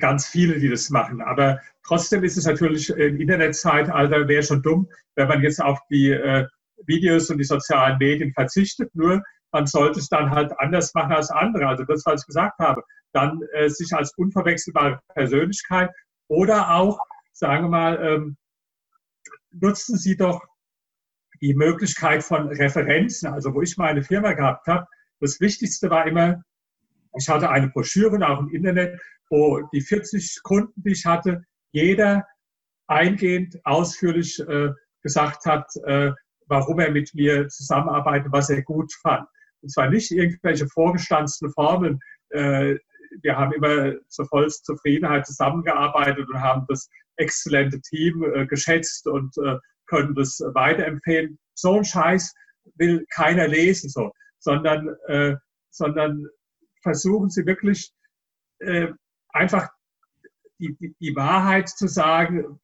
ganz viele, die das machen. Aber trotzdem ist es natürlich im Internetzeitalter wäre schon dumm, wenn man jetzt auf die äh, Videos und die sozialen Medien verzichtet. Nur man sollte es dann halt anders machen als andere. Also das, was ich gesagt habe, dann äh, sich als unverwechselbare Persönlichkeit oder auch, sagen wir mal, ähm, nutzen Sie doch die Möglichkeit von Referenzen. Also wo ich meine Firma gehabt habe, das Wichtigste war immer, ich hatte eine Broschüre auch im Internet, wo die 40 Kunden, die ich hatte, jeder eingehend ausführlich äh, gesagt hat, äh, warum er mit mir zusammenarbeitet, was er gut fand. Und zwar nicht irgendwelche vorgestanzten Formeln. Äh, wir haben immer zur vollsten Zufriedenheit zusammengearbeitet und haben das exzellente Team äh, geschätzt und äh, können das weiterempfehlen. So ein Scheiß will keiner lesen, so, sondern, sondern versuchen Sie wirklich einfach die, die, die Wahrheit zu sagen,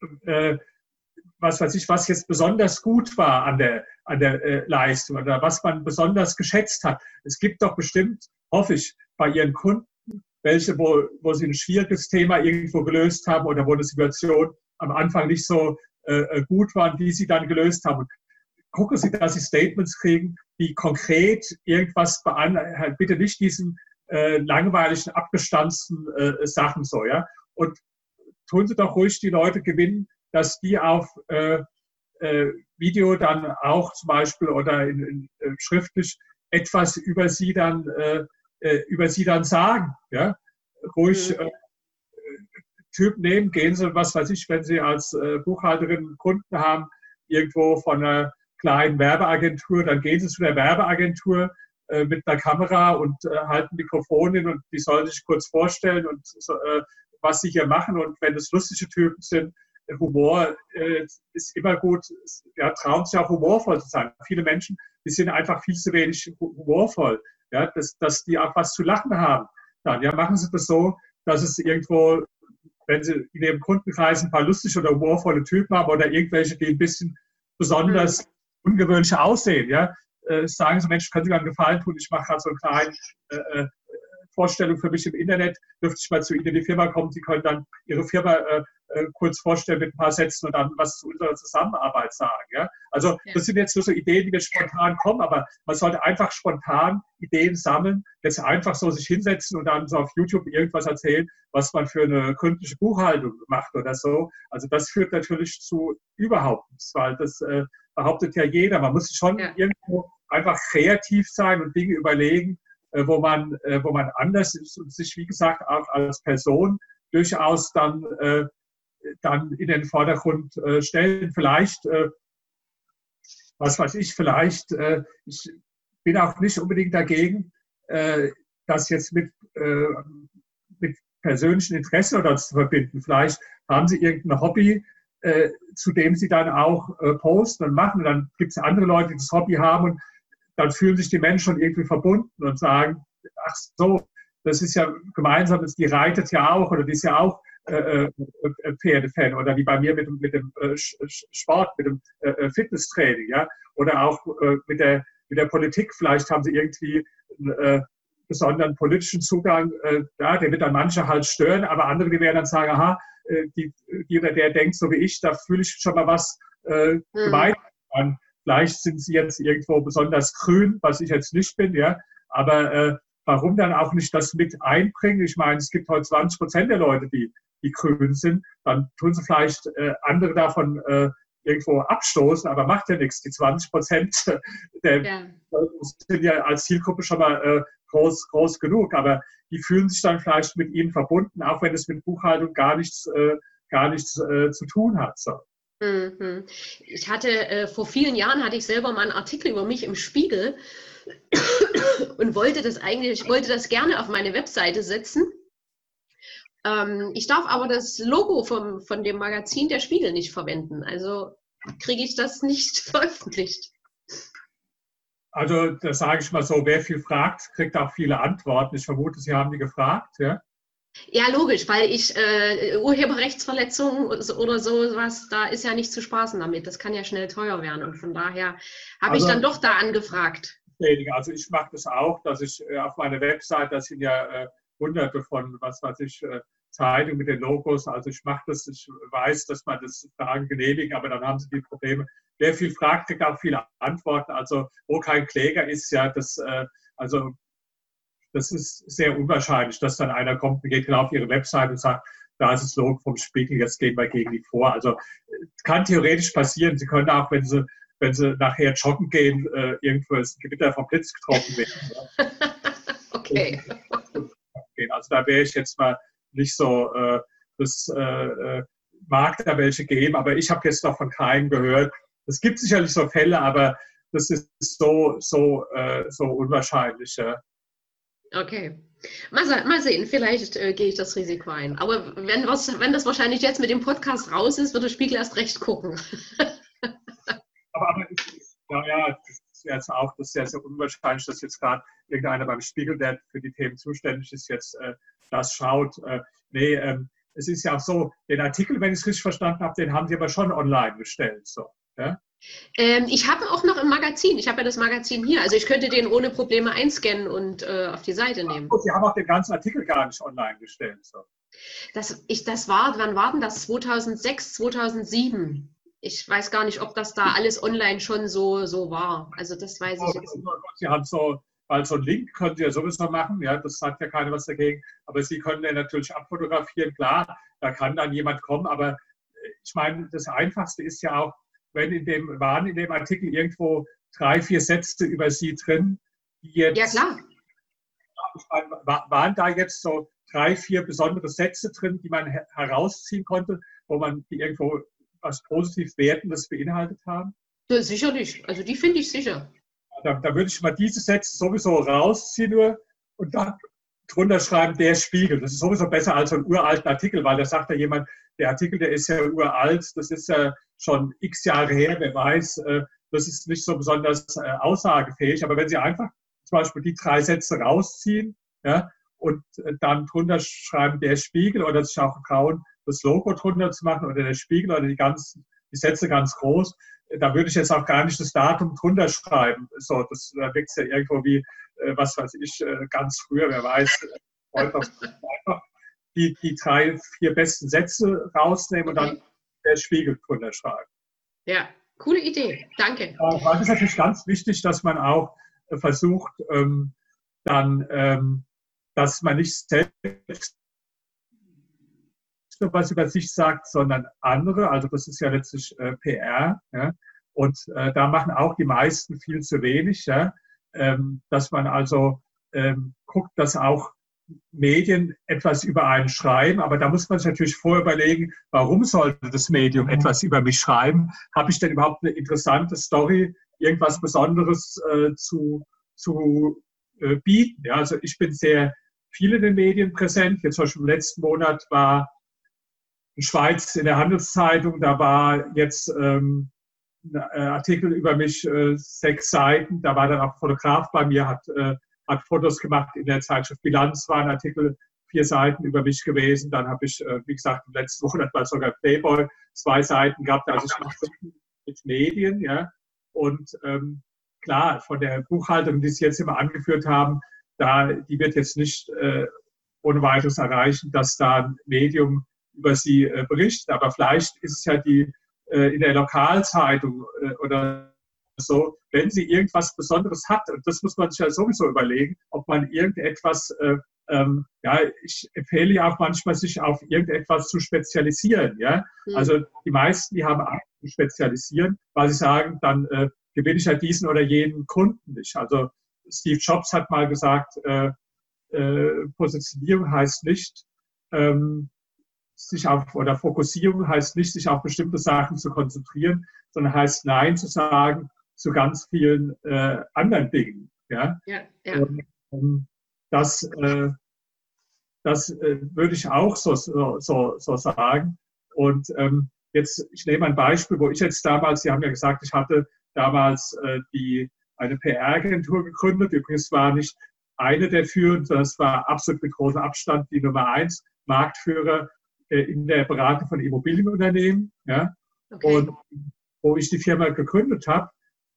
was weiß ich, was jetzt besonders gut war an der, an der äh, Leistung oder was man besonders geschätzt hat. Es gibt doch bestimmt, hoffe ich, bei Ihren Kunden, welche, wo, wo Sie ein schwieriges Thema irgendwo gelöst haben oder wo eine Situation am Anfang nicht so äh, äh gut war, die Sie dann gelöst haben. gucken Sie, dass Sie Statements kriegen, die konkret irgendwas halt bitte nicht diesen äh, langweiligen, abgestanzten äh, Sachen so, ja. Und tun Sie doch ruhig die Leute gewinnen, dass die auf äh, äh, Video dann auch zum Beispiel oder in, in, äh, schriftlich etwas über sie dann äh, über sie dann sagen. Ja? Ruhig mhm. Typ nehmen, gehen Sie, was weiß ich, wenn Sie als äh, Buchhalterin Kunden haben, irgendwo von einer kleinen Werbeagentur, dann gehen Sie zu der Werbeagentur äh, mit einer Kamera und äh, halten Mikrofon hin und die sollen sich kurz vorstellen und was sie hier machen. Und wenn es lustige Typen sind, Humor äh, ist immer gut, ja, trauen sich auch humorvoll zu sein. Viele Menschen, die sind einfach viel zu wenig humorvoll, ja, dass, dass die auch was zu lachen haben. Dann ja, machen Sie das so, dass es irgendwo, wenn Sie in Ihrem Kundenkreis ein paar lustige oder humorvolle Typen haben oder irgendwelche, die ein bisschen besonders mhm. ungewöhnlich aussehen, ja, äh, sagen Sie, Mensch, können Sie mir einen Gefallen tun, ich mache gerade so einen kleinen äh, äh Vorstellung für mich im Internet, dürfte ich mal zu Ihnen in die Firma kommen, Sie können dann Ihre Firma äh, äh, kurz vorstellen mit ein paar Sätzen und dann was zu unserer Zusammenarbeit sagen. Ja? Also ja. das sind jetzt nur so Ideen, die mir spontan kommen, aber man sollte einfach spontan Ideen sammeln, jetzt einfach so sich hinsetzen und dann so auf YouTube irgendwas erzählen, was man für eine gründliche Buchhaltung macht oder so. Also das führt natürlich zu überhaupt nichts, weil das äh, behauptet ja jeder. Man muss schon ja. irgendwo einfach kreativ sein und Dinge überlegen, äh, wo, man, äh, wo man anders ist und sich, wie gesagt, auch als Person durchaus dann, äh, dann in den Vordergrund äh, stellen. Vielleicht, äh, was weiß ich, vielleicht, äh, ich bin auch nicht unbedingt dagegen, äh, das jetzt mit, äh, mit persönlichen Interessen oder zu verbinden. Vielleicht haben Sie irgendein Hobby, äh, zu dem Sie dann auch posten und machen. Und dann gibt es andere Leute, die das Hobby haben und dann fühlen sich die Menschen schon irgendwie verbunden und sagen, ach so, das ist ja gemeinsam, die reitet ja auch oder die ist ja auch äh, äh, äh Pferdefan oder wie bei mir mit, mit dem äh, Sport, mit dem äh, Fitnesstraining, ja, oder auch äh, mit der mit der Politik. Vielleicht haben sie irgendwie einen besonderen politischen Zugang. ja, der wird dann manche halt stören, aber andere, werden dann sagen, aha, die, die oder der denkt so wie ich, da fühle ich schon mal was äh, mhm. gemeint an. Vielleicht sind sie jetzt irgendwo besonders grün, was ich jetzt nicht bin, ja, aber äh, warum dann auch nicht das mit einbringen? Ich meine, es gibt heute 20 Prozent der Leute, die, die grün sind. Dann tun sie vielleicht äh, andere davon äh, irgendwo abstoßen, aber macht ja nichts. Die 20 Prozent *laughs* der ja. sind ja als Zielgruppe schon mal äh, groß, groß genug, aber die fühlen sich dann vielleicht mit ihnen verbunden, auch wenn es mit Buchhaltung gar nichts, äh, gar nichts äh, zu tun hat. So. Mhm. Ich hatte äh, vor vielen Jahren hatte ich selber mal einen Artikel über mich im Spiegel und wollte das eigentlich, ich wollte das gerne auf meine Webseite setzen. Ähm, ich darf aber das Logo vom, von dem Magazin der Spiegel nicht verwenden. Also kriege ich das nicht *laughs* veröffentlicht. Also, das sage ich mal so, wer viel fragt, kriegt auch viele Antworten. Ich vermute, Sie haben die gefragt, ja? Ja, logisch, weil ich äh, Urheberrechtsverletzungen oder so was, da ist ja nicht zu spaßen damit. Das kann ja schnell teuer werden. Und von daher habe also, ich dann doch da angefragt. Also ich mache das auch, dass ich äh, auf meiner Website, da sind ja äh, hunderte von, was weiß ich, äh, Zeitungen mit den Logos. Also ich mache das, ich weiß, dass man das Fragen genehmigt, aber dann haben sie die Probleme. Wer viel fragt, kriegt auch viele Antworten. Also wo kein Kläger ist, ja, das, also das ist sehr unwahrscheinlich, dass dann einer kommt und geht genau auf ihre Website und sagt, da ist das Logo vom Spiegel, jetzt gehen wir gegen die vor. Also kann theoretisch passieren. Sie können auch, wenn Sie, wenn Sie nachher joggen gehen, äh, irgendwo ist ein Gewitter vom Blitz getroffen werden. *laughs* okay. Also da wäre ich jetzt mal nicht so, äh, das äh, äh, mag da welche geben, aber ich habe jetzt noch von keinem gehört. Es gibt sicherlich so Fälle, aber das ist so, so, äh, so unwahrscheinlich. Ja. Okay. Mal, mal sehen, vielleicht äh, gehe ich das Risiko ein. Aber wenn, was, wenn das wahrscheinlich jetzt mit dem Podcast raus ist, wird der Spiegel erst recht gucken. *laughs* aber, aber ja, ja, das ist jetzt auch das sehr, sehr unwahrscheinlich, dass jetzt gerade irgendeiner beim Spiegel, der für die Themen zuständig ist, jetzt äh, das schaut. Äh, nee, ähm, es ist ja auch so, den Artikel, wenn ich es richtig verstanden habe, den haben Sie aber schon online gestellt. So, ja? Ähm, ich habe auch noch im Magazin. Ich habe ja das Magazin hier. Also ich könnte den ohne Probleme einscannen und äh, auf die Seite nehmen. Und Sie haben auch den ganzen Artikel gar nicht online gestellt. So. Das, ich, das war, wann war denn das? 2006, 2007. Ich weiß gar nicht, ob das da alles online schon so, so war. Also das weiß ich jetzt nicht. Sie haben so, weil so einen Link können Sie ja sowieso machen. Ja, das sagt ja keiner was dagegen. Aber Sie können den natürlich abfotografieren. Klar, da kann dann jemand kommen. Aber ich meine, das Einfachste ist ja auch, wenn in dem, waren in dem Artikel irgendwo drei, vier Sätze über sie drin, die jetzt. Ja, klar. Waren da jetzt so drei, vier besondere Sätze drin, die man herausziehen konnte, wo man die irgendwo was positiv Wertendes beinhaltet haben? Ja, sicherlich. Also die finde ich sicher. Da, da, würde ich mal diese Sätze sowieso rausziehen nur und dann drunter schreiben, der Spiegel. Das ist sowieso besser als so ein uralten Artikel, weil da sagt ja jemand, der Artikel, der ist ja uralt, das ist ja schon x Jahre her, wer weiß, äh, das ist nicht so besonders äh, aussagefähig. Aber wenn Sie einfach zum Beispiel die drei Sätze rausziehen ja, und äh, dann drunter schreiben, der Spiegel oder sich auch trauen, das Logo drunter zu machen oder der Spiegel oder die ganzen, die Sätze ganz groß, da würde ich jetzt auch gar nicht das Datum drunter schreiben. So, das da wirkt ja irgendwo wie, was weiß ich, ganz früher, wer weiß, einfach die, die drei, vier besten Sätze rausnehmen und dann der Spiegel drunter schreiben. Ja, coole Idee. Danke. Weil es ist natürlich ganz wichtig, dass man auch äh, versucht, ähm, dann, ähm, dass man nicht selbst nur was über sich sagt, sondern andere. Also das ist ja letztlich äh, PR. Ja? Und äh, da machen auch die meisten viel zu wenig. Ja? Ähm, dass man also ähm, guckt, dass auch Medien etwas über einen schreiben, aber da muss man sich natürlich vorher überlegen, warum sollte das Medium etwas über mich schreiben? Habe ich denn überhaupt eine interessante Story, irgendwas Besonderes äh, zu, zu äh, bieten? Ja, also ich bin sehr viel in den Medien präsent. Jetzt zum Beispiel im letzten Monat war Schweiz in der Handelszeitung, da war jetzt ähm, ein äh, Artikel über mich, äh, sechs Seiten. Da war dann auch ein Fotograf bei mir, hat äh, hat Fotos gemacht in der Zeitschrift Bilanz, war ein Artikel, vier Seiten über mich gewesen. Dann habe ich, äh, wie gesagt, im letzten Monat war sogar Playboy zwei Seiten gehabt. Also ich mache mit Medien, ja. Und ähm, klar, von der Buchhaltung, die Sie jetzt immer angeführt haben, da, die wird jetzt nicht äh, ohne weiteres erreichen, dass da ein Medium über sie äh, berichtet. Aber vielleicht ist es ja die äh, in der Lokalzeitung äh, oder so, wenn sie irgendwas Besonderes hat, und das muss man sich ja sowieso überlegen, ob man irgendetwas, äh, ähm, ja, ich empfehle ja auch manchmal, sich auf irgendetwas zu spezialisieren. Ja? Mhm. Also die meisten, die haben Angst zu spezialisieren, weil sie sagen, dann äh, gewinne ich ja diesen oder jenen Kunden nicht. Also Steve Jobs hat mal gesagt, äh, Positionierung heißt nicht, ähm, sich auf, oder Fokussierung heißt nicht, sich auf bestimmte Sachen zu konzentrieren, sondern heißt Nein zu sagen zu ganz vielen äh, anderen Dingen. Ja? ja, ja. Und, ähm, das, äh, das äh, würde ich auch so, so, so sagen. Und ähm, jetzt, ich nehme ein Beispiel, wo ich jetzt damals, Sie haben ja gesagt, ich hatte damals äh, die, eine PR-Agentur gegründet. Übrigens war nicht eine der führenden, sondern es war absolut mit großem Abstand die Nummer eins Marktführer in der Beratung von Immobilienunternehmen. Ja? Okay. Und wo ich die Firma gegründet habe,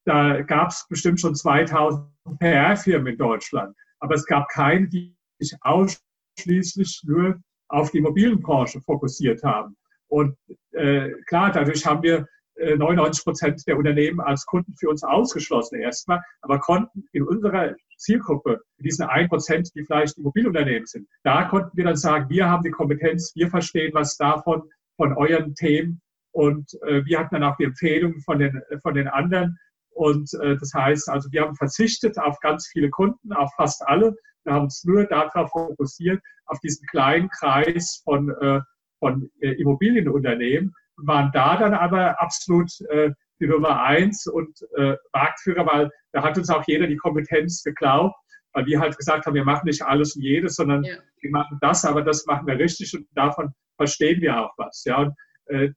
da gab es bestimmt schon 2000 PR-Firmen in Deutschland, aber es gab keine, die sich ausschließlich nur auf die Immobilienbranche fokussiert haben. Und äh, klar, dadurch haben wir äh, 99 Prozent der Unternehmen als Kunden für uns ausgeschlossen erstmal, aber konnten in unserer Zielgruppe, in diesen 1 Prozent, die vielleicht Immobilienunternehmen sind, da konnten wir dann sagen, wir haben die Kompetenz, wir verstehen was davon, von euren Themen und äh, wir hatten dann auch die Empfehlungen von den, von den anderen und äh, das heißt, also wir haben verzichtet auf ganz viele Kunden, auf fast alle. Wir haben uns nur darauf fokussiert, auf diesen kleinen Kreis von, äh, von äh, Immobilienunternehmen und waren da dann aber absolut äh, die Nummer eins und äh, Marktführer, weil da hat uns auch jeder die Kompetenz geglaubt, weil wir halt gesagt haben, wir machen nicht alles und jedes, sondern ja. wir machen das, aber das machen wir richtig und davon verstehen wir auch was. Ja, und äh,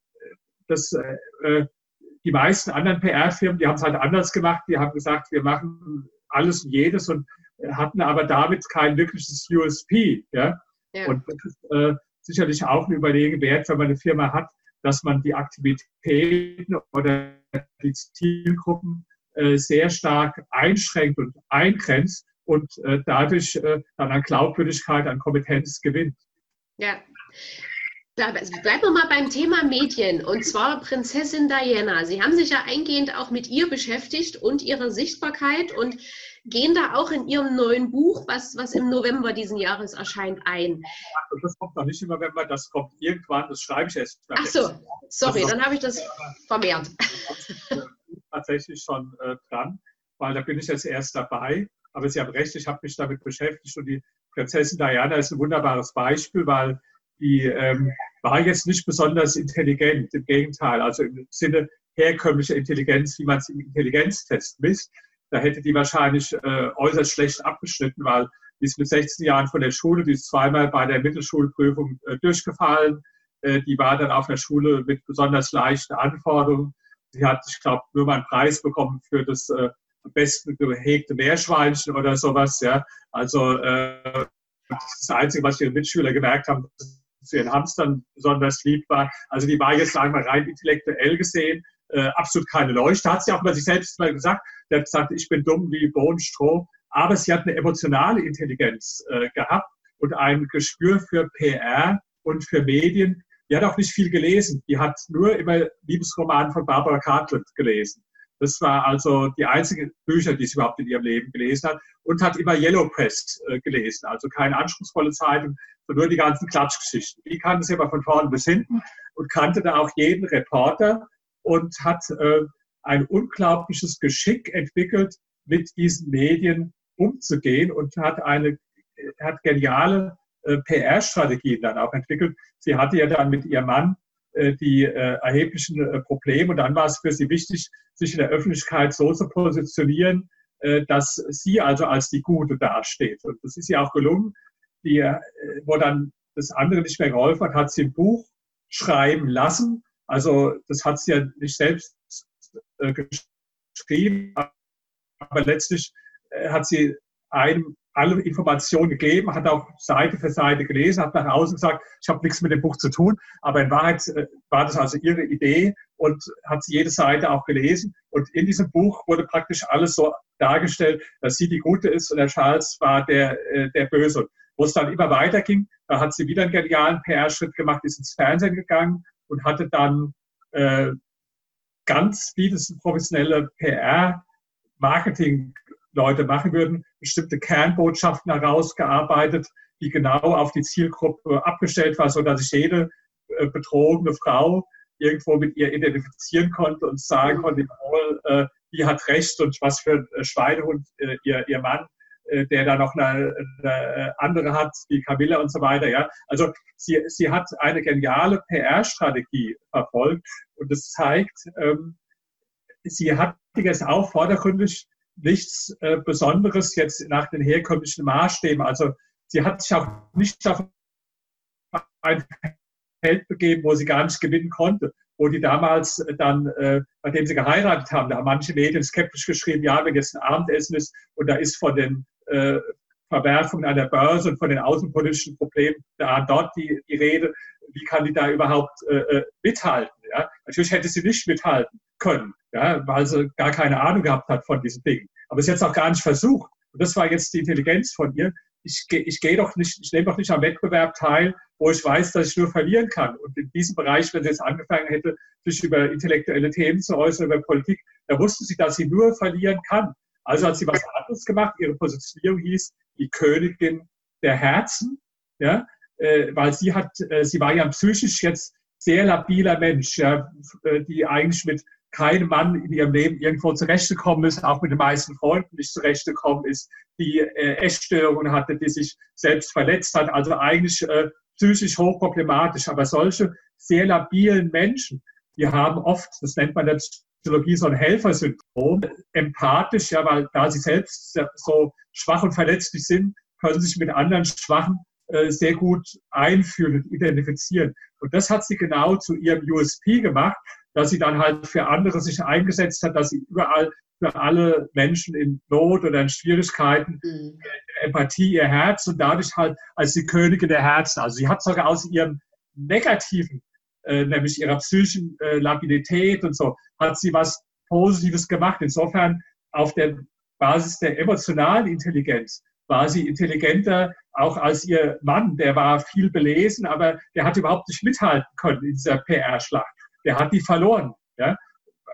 das äh, äh die meisten anderen PR-Firmen, die haben es halt anders gemacht. Die haben gesagt, wir machen alles und jedes und hatten aber damit kein wirkliches USP. Ja? ja. Und das ist äh, sicherlich auch eine Überlegung wert, wenn man eine Firma hat, dass man die Aktivitäten oder die Zielgruppen äh, sehr stark einschränkt und eingrenzt und äh, dadurch äh, dann an Glaubwürdigkeit, an Kompetenz gewinnt. Ja, Bleiben wir mal beim Thema Medien und zwar Prinzessin Diana. Sie haben sich ja eingehend auch mit ihr beschäftigt und ihrer Sichtbarkeit und gehen da auch in Ihrem neuen Buch, was, was im November diesen Jahres erscheint, ein. Das kommt noch nicht im November, das kommt irgendwann, das schreibe ich erst. Ach so, sorry, dann habe ich das vermehrt. *laughs* Tatsächlich schon äh, dran, weil da bin ich jetzt erst dabei. Aber Sie haben recht, ich habe mich damit beschäftigt und die Prinzessin Diana ist ein wunderbares Beispiel, weil die ähm, war jetzt nicht besonders intelligent, im Gegenteil, also im Sinne herkömmlicher Intelligenz, wie man es im Intelligenztest misst. Da hätte die wahrscheinlich äh, äußerst schlecht abgeschnitten, weil die ist mit 16 Jahren von der Schule, die ist zweimal bei der Mittelschulprüfung äh, durchgefallen. Äh, die war dann auf einer Schule mit besonders leichten Anforderungen. Sie hat, ich glaube, nur mal einen Preis bekommen für das äh, besten gehegte Meerschweinchen oder sowas. Ja. Also äh, das das Einzige, was ihre Mitschüler gemerkt haben, zu ihren Hamstern besonders lieb war. Also die war jetzt, sagen wir, rein intellektuell gesehen äh, absolut keine Leuchte. Hat sie auch mal sich selbst mal gesagt. Sie hat gesagt, ich bin dumm wie Bohnenstroh. Aber sie hat eine emotionale Intelligenz äh, gehabt und ein Gespür für PR und für Medien. Die hat auch nicht viel gelesen. Die hat nur immer Liebesroman von Barbara Cartland gelesen. Das war also die einzige Bücher, die sie überhaupt in ihrem Leben gelesen hat und hat immer Yellow Press äh, gelesen, also keine anspruchsvolle Zeitung, sondern nur die ganzen Klatschgeschichten. Die kannte sie aber von vorne bis hinten und kannte da auch jeden Reporter und hat äh, ein unglaubliches Geschick entwickelt, mit diesen Medien umzugehen und hat eine hat geniale äh, PR-Strategien dann auch entwickelt. Sie hatte ja dann mit ihrem Mann äh, die äh, erheblichen äh, Probleme und dann war es für sie wichtig, sich in der Öffentlichkeit so zu positionieren, äh, dass sie also als die Gute dasteht. Und das ist ihr auch gelungen. Die, äh, wo dann das andere nicht mehr geholfen hat, hat sie ein Buch schreiben lassen. Also das hat sie ja nicht selbst geschrieben, aber letztlich hat sie einem alle Informationen gegeben, hat auch Seite für Seite gelesen, hat nach außen gesagt, ich habe nichts mit dem Buch zu tun, aber in Wahrheit äh, war das also ihre Idee und hat sie jede Seite auch gelesen. Und in diesem Buch wurde praktisch alles so dargestellt, dass sie die Gute ist und der Charles war der, äh, der Böse. Wo es dann immer weiterging, da hat sie wieder einen genialen PR-Schritt gemacht, ist ins Fernsehen gegangen und hatte dann äh, ganz wie das professionelle PR-Marketing Leute machen würden, bestimmte Kernbotschaften herausgearbeitet, die genau auf die Zielgruppe abgestellt war, sodass sich jede äh, betrogene Frau irgendwo mit ihr identifizieren konnte und sagen konnte, äh, die hat recht und was für ein Schweinehund äh, ihr, ihr Mann, der da noch eine, eine, andere hat, die Camilla und so weiter. Ja, also sie, sie hat eine geniale PR-Strategie verfolgt und das zeigt, ähm, sie hat jetzt auch vordergründig nichts äh, Besonderes jetzt nach den herkömmlichen Maßstäben. Also sie hat sich auch nicht auf ein Feld begeben, wo sie gar nicht gewinnen konnte, wo die damals dann, äh, nachdem sie geheiratet haben, da haben manche Medien skeptisch geschrieben, ja, wenn jetzt ein Abendessen ist und da ist von den äh, Verwerfungen an der Börse und von den außenpolitischen Problemen da dort die, die Rede, wie kann die da überhaupt äh, äh mithalten? Ja? Natürlich hätte sie nicht mithalten können, ja, weil sie gar keine Ahnung gehabt hat von diesen Dingen. Aber sie hat es auch gar nicht versucht. Und das war jetzt die Intelligenz von ihr. Ich, ich gehe doch nicht, ich nehme doch nicht am Wettbewerb teil, wo ich weiß, dass ich nur verlieren kann. Und in diesem Bereich, wenn sie jetzt angefangen hätte, sich über intellektuelle Themen zu äußern, über Politik, da wusste sie, dass sie nur verlieren kann. Also hat sie was anderes gemacht. Ihre Positionierung hieß die Königin der Herzen, ja, äh, weil sie hat, äh, sie war ja psychisch jetzt sehr labiler Mensch, ja, äh, die eigentlich mit keinem Mann in ihrem Leben irgendwo zurechtgekommen ist, auch mit den meisten Freunden nicht zurechtgekommen ist, die äh, Essstörungen hatte, die sich selbst verletzt hat, also eigentlich äh, psychisch hochproblematisch. Aber solche sehr labilen Menschen, die haben oft, das nennt man der Psychologie so ein Helfersyndrom, empathisch, ja, weil da sie selbst so schwach und verletzlich sind, können sich mit anderen Schwachen äh, sehr gut einfühlen und identifizieren. Und das hat sie genau zu ihrem USP gemacht, dass sie dann halt für andere sich eingesetzt hat, dass sie überall für alle Menschen in Not oder in Schwierigkeiten mhm. Empathie ihr Herz und dadurch halt als die Königin der Herzen. Also sie hat sogar aus ihrem negativen, äh, nämlich ihrer psychischen äh, Labilität und so, hat sie was Positives gemacht. Insofern auf der Basis der emotionalen Intelligenz war sie intelligenter auch als ihr Mann. Der war viel belesen, aber der hat überhaupt nicht mithalten können in dieser PR-Schlacht. Der hat die verloren, ja,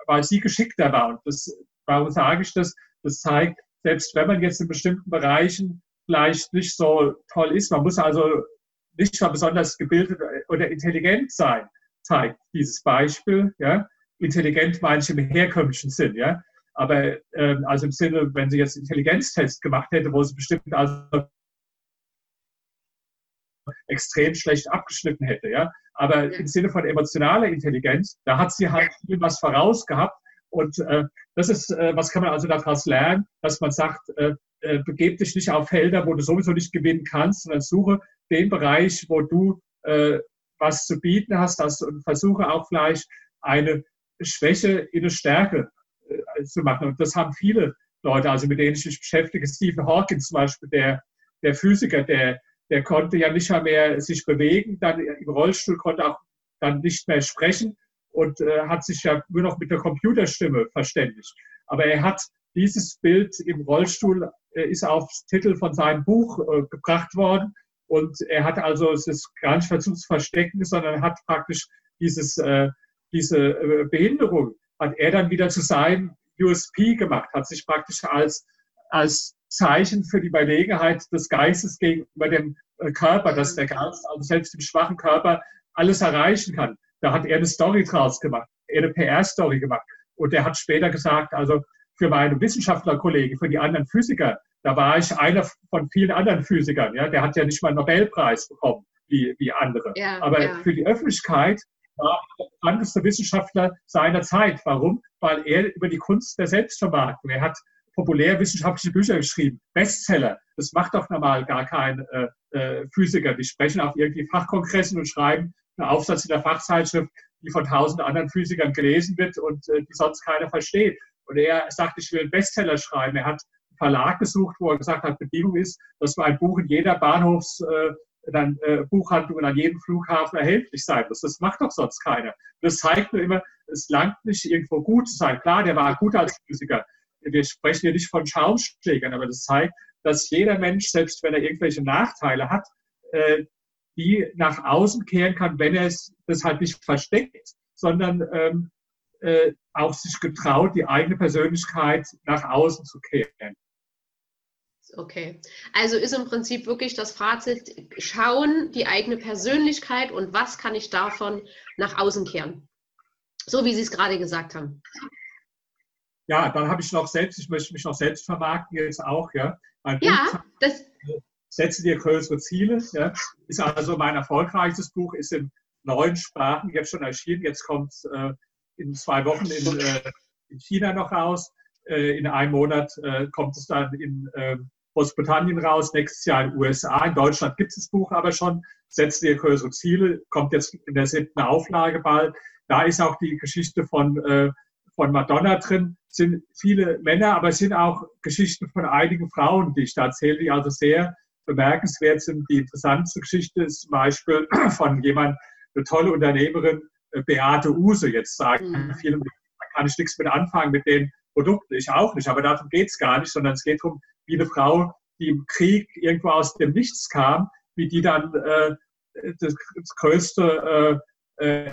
weil sie geschickter war. Und das, warum sage ich das? Das zeigt, selbst wenn man jetzt in bestimmten Bereichen vielleicht nicht so toll ist, man muss also nicht mal besonders gebildet oder intelligent sein, zeigt dieses Beispiel. Ja. Intelligent meine ich im herkömmlichen Sinn. Ja. Aber äh, also im Sinne, wenn sie jetzt Intelligenztest gemacht hätte, wo sie bestimmt also extrem schlecht abgeschnitten hätte. Ja? Aber im Sinne von emotionaler Intelligenz, da hat sie halt viel was voraus gehabt. Und äh, das ist, äh, was kann man also daraus lernen, dass man sagt, äh, äh, begeb dich nicht auf Felder, wo du sowieso nicht gewinnen kannst, sondern suche den Bereich, wo du äh, was zu bieten hast, das, und versuche auch vielleicht eine Schwäche in eine Stärke äh, zu machen. Und das haben viele Leute, also mit denen ich mich beschäftige. Stephen Hawking zum Beispiel, der, der Physiker, der, der konnte ja nicht mehr sich bewegen, dann im Rollstuhl konnte auch dann nicht mehr sprechen und äh, hat sich ja nur noch mit der Computerstimme verständigt. Aber er hat dieses Bild im Rollstuhl, äh, ist auf Titel von seinem Buch äh, gebracht worden. Und er hat also, es ist gar nicht versucht zu verstecken, sondern hat praktisch dieses, äh, diese äh, Behinderung hat er dann wieder zu seinem USP gemacht, hat sich praktisch als, als Zeichen für die Überlegenheit des Geistes gegenüber dem äh, Körper, dass der Geist also selbst im schwachen Körper alles erreichen kann. Da hat er eine Story draus gemacht, er eine PR-Story gemacht. Und er hat später gesagt, also für meine Wissenschaftlerkollegen, für die anderen Physiker, da war ich einer von vielen anderen Physikern. Ja? Der hat ja nicht mal einen Nobelpreis bekommen wie, wie andere. Ja, Aber ja. für die Öffentlichkeit war er der bekannteste Wissenschaftler seiner Zeit. Warum? Weil er über die Kunst der Selbstvermarktung, er hat populärwissenschaftliche Bücher geschrieben, Bestseller. Das macht doch normal gar kein äh, äh, Physiker. Die sprechen auf irgendwie Fachkongressen und schreiben einen Aufsatz in der Fachzeitschrift, die von tausend anderen Physikern gelesen wird und äh, die sonst keiner versteht. Und er sagt, ich will einen Bestseller schreiben. Er hat Verlag gesucht, wo er gesagt hat, Bedingung ist, dass man ein Buch in jeder Bahnhofs äh, dann äh, Buchhandlung an jedem Flughafen erhältlich sein muss. Das macht doch sonst keiner. Das zeigt nur immer, es langt nicht irgendwo gut zu sein. Klar, der war gut als Physiker. Wir sprechen hier nicht von Schaumschlägern, aber das zeigt, dass jeder Mensch, selbst wenn er irgendwelche Nachteile hat, äh, die nach außen kehren kann, wenn er es das halt nicht versteckt, sondern ähm, äh, auch sich getraut, die eigene Persönlichkeit nach außen zu kehren. Okay, also ist im Prinzip wirklich das Fazit, schauen die eigene Persönlichkeit und was kann ich davon nach außen kehren. So wie Sie es gerade gesagt haben. Ja, dann habe ich noch selbst, ich möchte mich noch selbst vermarkten jetzt auch, ja. Mein ja, das. Setze dir größere Ziele, ja. Ist also mein erfolgreichstes Buch, ist in neun Sprachen jetzt schon erschienen. Jetzt kommt es äh, in zwei Wochen in, äh, in, China noch raus. Äh, in einem Monat äh, kommt es dann in ähm, Großbritannien raus, nächstes Jahr in den USA. In Deutschland gibt es das Buch aber schon. Setze dir größere Ziele, kommt jetzt in der siebten Auflage bald. Da ist auch die Geschichte von, äh, von Madonna drin. Es sind viele Männer, aber es sind auch Geschichten von einigen Frauen, die ich da erzähle, die also sehr bemerkenswert sind. Die interessanteste Geschichte ist zum Beispiel *clears throat* von jemand, eine tolle Unternehmerin, äh, Beate Use. Jetzt sagen mhm. viele, da kann ich nichts mit anfangen mit den Produkten. Ich auch nicht, aber darum geht es gar nicht, sondern es geht darum, wie eine Frau, die im Krieg irgendwo aus dem Nichts kam, wie die dann äh, das, das, größte äh,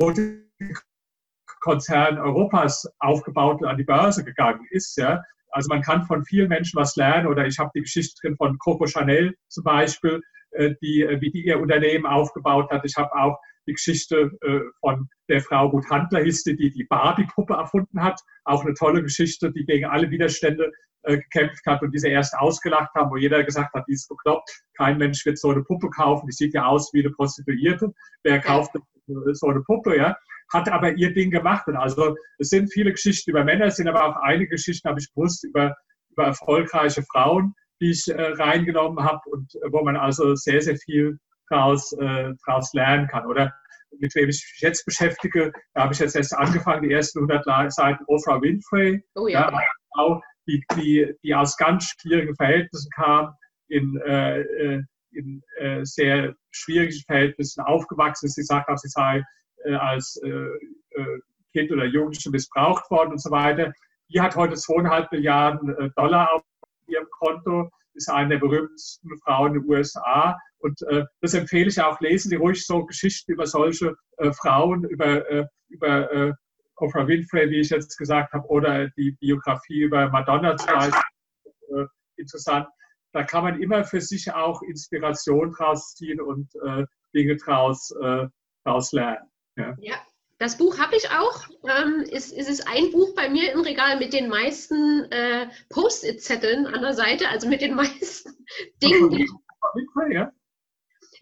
Erotikkonzern Europas aufgebaut und an die Börse gegangen ist. Ja. Also man kann von vielen Menschen was lernen oder ich habe die Geschichte drin von Coco Chanel zum Beispiel, äh, die, äh, wie die ihr Unternehmen aufgebaut hat. Ich habe auch die Geschichte äh, von der Frau Ruth Handler hieß die, die die Barbie-Puppe erfunden hat. Auch eine tolle Geschichte, die gegen alle Widerstände äh, gekämpft hat und diese erst ausgelacht haben, wo jeder gesagt hat, die ist bekloppt, kein Mensch wird so eine Puppe kaufen, die sieht ja aus wie eine Prostituierte. Wer kauft so eine Puppe, ja? Hat aber ihr Ding gemacht. Und also es sind viele Geschichten über Männer, es sind aber auch einige Geschichten, habe ich gewusst, über, über erfolgreiche Frauen, die ich äh, reingenommen habe und äh, wo man also sehr, sehr viel daraus, äh, daraus lernen kann. Oder mit wem ich mich jetzt beschäftige, da habe ich jetzt erst angefangen, die ersten 100 Seiten Oprah Winfrey. Oh ja. ja die, die, die aus ganz schwierigen Verhältnissen kam, in, äh, äh, in äh, sehr schwierigen Verhältnissen aufgewachsen ist. Sie sagt auch, sie sei äh, als äh, äh, Kind oder Jugendliche missbraucht worden und so weiter. Die hat heute zweieinhalb Milliarden Dollar auf ihrem Konto, ist eine der berühmtesten Frauen in den USA. Und äh, das empfehle ich auch. Lesen Sie ruhig so Geschichten über solche äh, Frauen, über, äh, über Oprah Winfrey, wie ich jetzt gesagt habe, oder die Biografie über Madonna zum Beispiel, äh, interessant. Da kann man immer für sich auch Inspiration draus ziehen und äh, Dinge draus, äh, draus lernen. Ja. ja. Das Buch habe ich auch. Ähm, es, es, ist ein Buch bei mir im Regal mit den meisten äh, Post-it-Zetteln an der Seite, also mit den *laughs* meisten Dingen. Die, ja?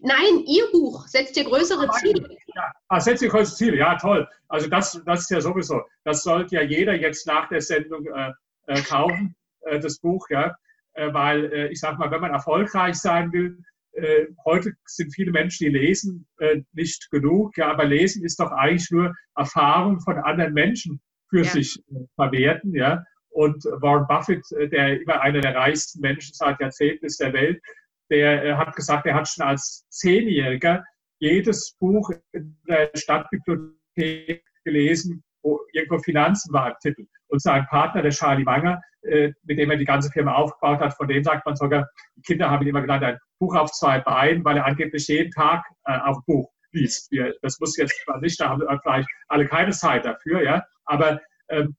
Nein, Ihr Buch setzt dir größere Ziele. Ja, ah, setzt dir größere Ziele, ja, toll. Also das, das ist ja sowieso, das sollte ja jeder jetzt nach der Sendung äh, äh, kaufen, äh, das Buch, ja. Äh, weil äh, ich sage mal, wenn man erfolgreich sein will, äh, heute sind viele Menschen, die lesen nicht genug, ja, aber lesen ist doch eigentlich nur Erfahrung von anderen Menschen für ja. sich verwerten, ja. Und Warren Buffett, der immer einer der reichsten Menschen seit Jahrzehnten ist der Welt, der äh, hat gesagt, er hat schon als Zehnjähriger jedes Buch in der Stadtbibliothek gelesen, wo irgendwo Finanzen war im Titel. Und sein Partner, der Charlie Wanger, äh, mit dem er die ganze Firma aufgebaut hat, von dem sagt man sogar, die Kinder haben ihn immer genannt, ein Buch auf zwei Beinen, weil er angeblich jeden Tag äh, auf Buch liest. das muss jetzt nicht, da haben vielleicht alle keine Zeit dafür, ja. Aber ähm,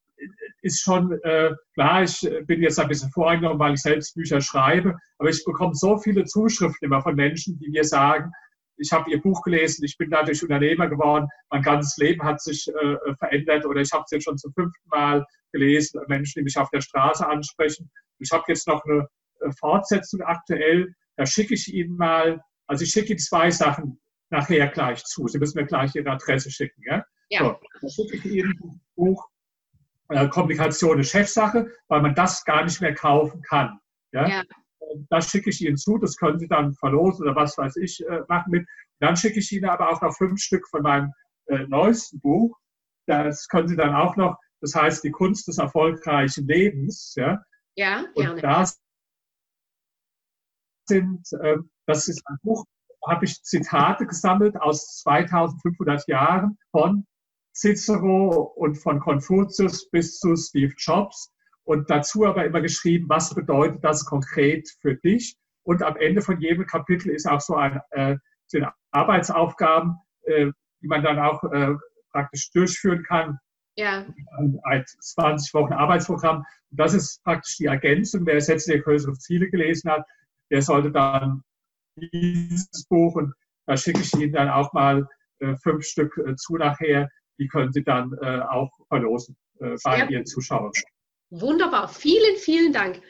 ist schon äh, klar, ich bin jetzt ein bisschen voreingenommen, weil ich selbst Bücher schreibe, aber ich bekomme so viele Zuschriften immer von Menschen, die mir sagen, ich habe Ihr Buch gelesen, ich bin dadurch Unternehmer geworden, mein ganzes Leben hat sich äh, verändert oder ich habe es jetzt schon zum fünften Mal gelesen, Menschen, die mich auf der Straße ansprechen. Ich habe jetzt noch eine äh, Fortsetzung aktuell, da schicke ich Ihnen mal, also ich schicke Ihnen zwei Sachen nachher gleich zu. Sie müssen mir gleich Ihre Adresse schicken. Ja? ja. So, dann schicke ich Ihnen ein Buch äh, Kommunikation ist Chefsache, weil man das gar nicht mehr kaufen kann. Ja? ja. Das schicke ich Ihnen zu, das können Sie dann verlosen oder was weiß ich äh, machen mit. Dann schicke ich Ihnen aber auch noch fünf Stück von meinem äh, neuesten Buch. Das können Sie dann auch noch, das heißt die Kunst des erfolgreichen Lebens. Ja, ja gerne. Und das sind, äh, das ist ein Buch, habe ich Zitate gesammelt aus 2500 Jahren von Cicero und von Konfuzius bis zu Steve Jobs und dazu aber immer geschrieben, was bedeutet das konkret für dich. Und am Ende von jedem Kapitel ist auch so ein äh, sind Arbeitsaufgaben, äh, die man dann auch äh, praktisch durchführen kann. Ja. Ein 20 Wochen Arbeitsprogramm. Und das ist praktisch die Ergänzung. Wer Sätze der größeren Ziele gelesen hat, der sollte dann dieses Buch und da schicke ich Ihnen dann auch mal äh, fünf Stück äh, zu nachher, die können Sie dann äh, auch verlosen äh, bei Ihren Zuschauern. Wunderbar, vielen, vielen Dank.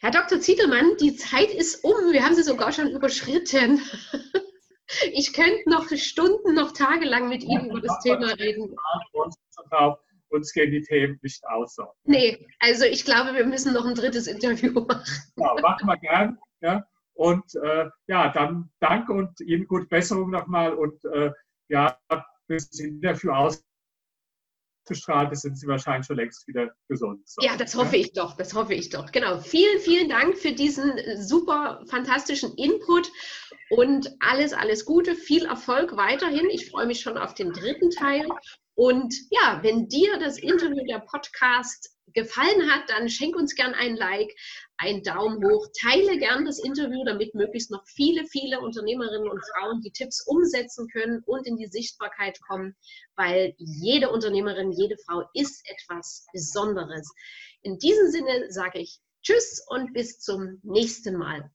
Herr Dr. Zietelmann, die Zeit ist um. Wir haben sie sogar schon überschritten. *laughs* Ich könnte noch Stunden, noch tagelang mit Ihnen über das Thema reden. Uns gehen die Themen nicht aus. Nee, also ich glaube, wir müssen noch ein drittes Interview *laughs* machen. Ja, machen wir gern. Ja. Und äh, ja, dann danke und Ihnen gute Besserung nochmal und äh, ja, bis Interview aus ausgestrahlt ist, sind sie wahrscheinlich schon längst wieder gesund. So. Ja, das hoffe ich doch, das hoffe ich doch. Genau. Vielen, vielen Dank für diesen super fantastischen Input und alles, alles Gute, viel Erfolg weiterhin. Ich freue mich schon auf den dritten Teil. Und ja, wenn dir das Interview, der Podcast gefallen hat, dann schenk uns gern ein Like, einen Daumen hoch, teile gern das Interview, damit möglichst noch viele, viele Unternehmerinnen und Frauen die Tipps umsetzen können und in die Sichtbarkeit kommen, weil jede Unternehmerin, jede Frau ist etwas Besonderes. In diesem Sinne sage ich Tschüss und bis zum nächsten Mal.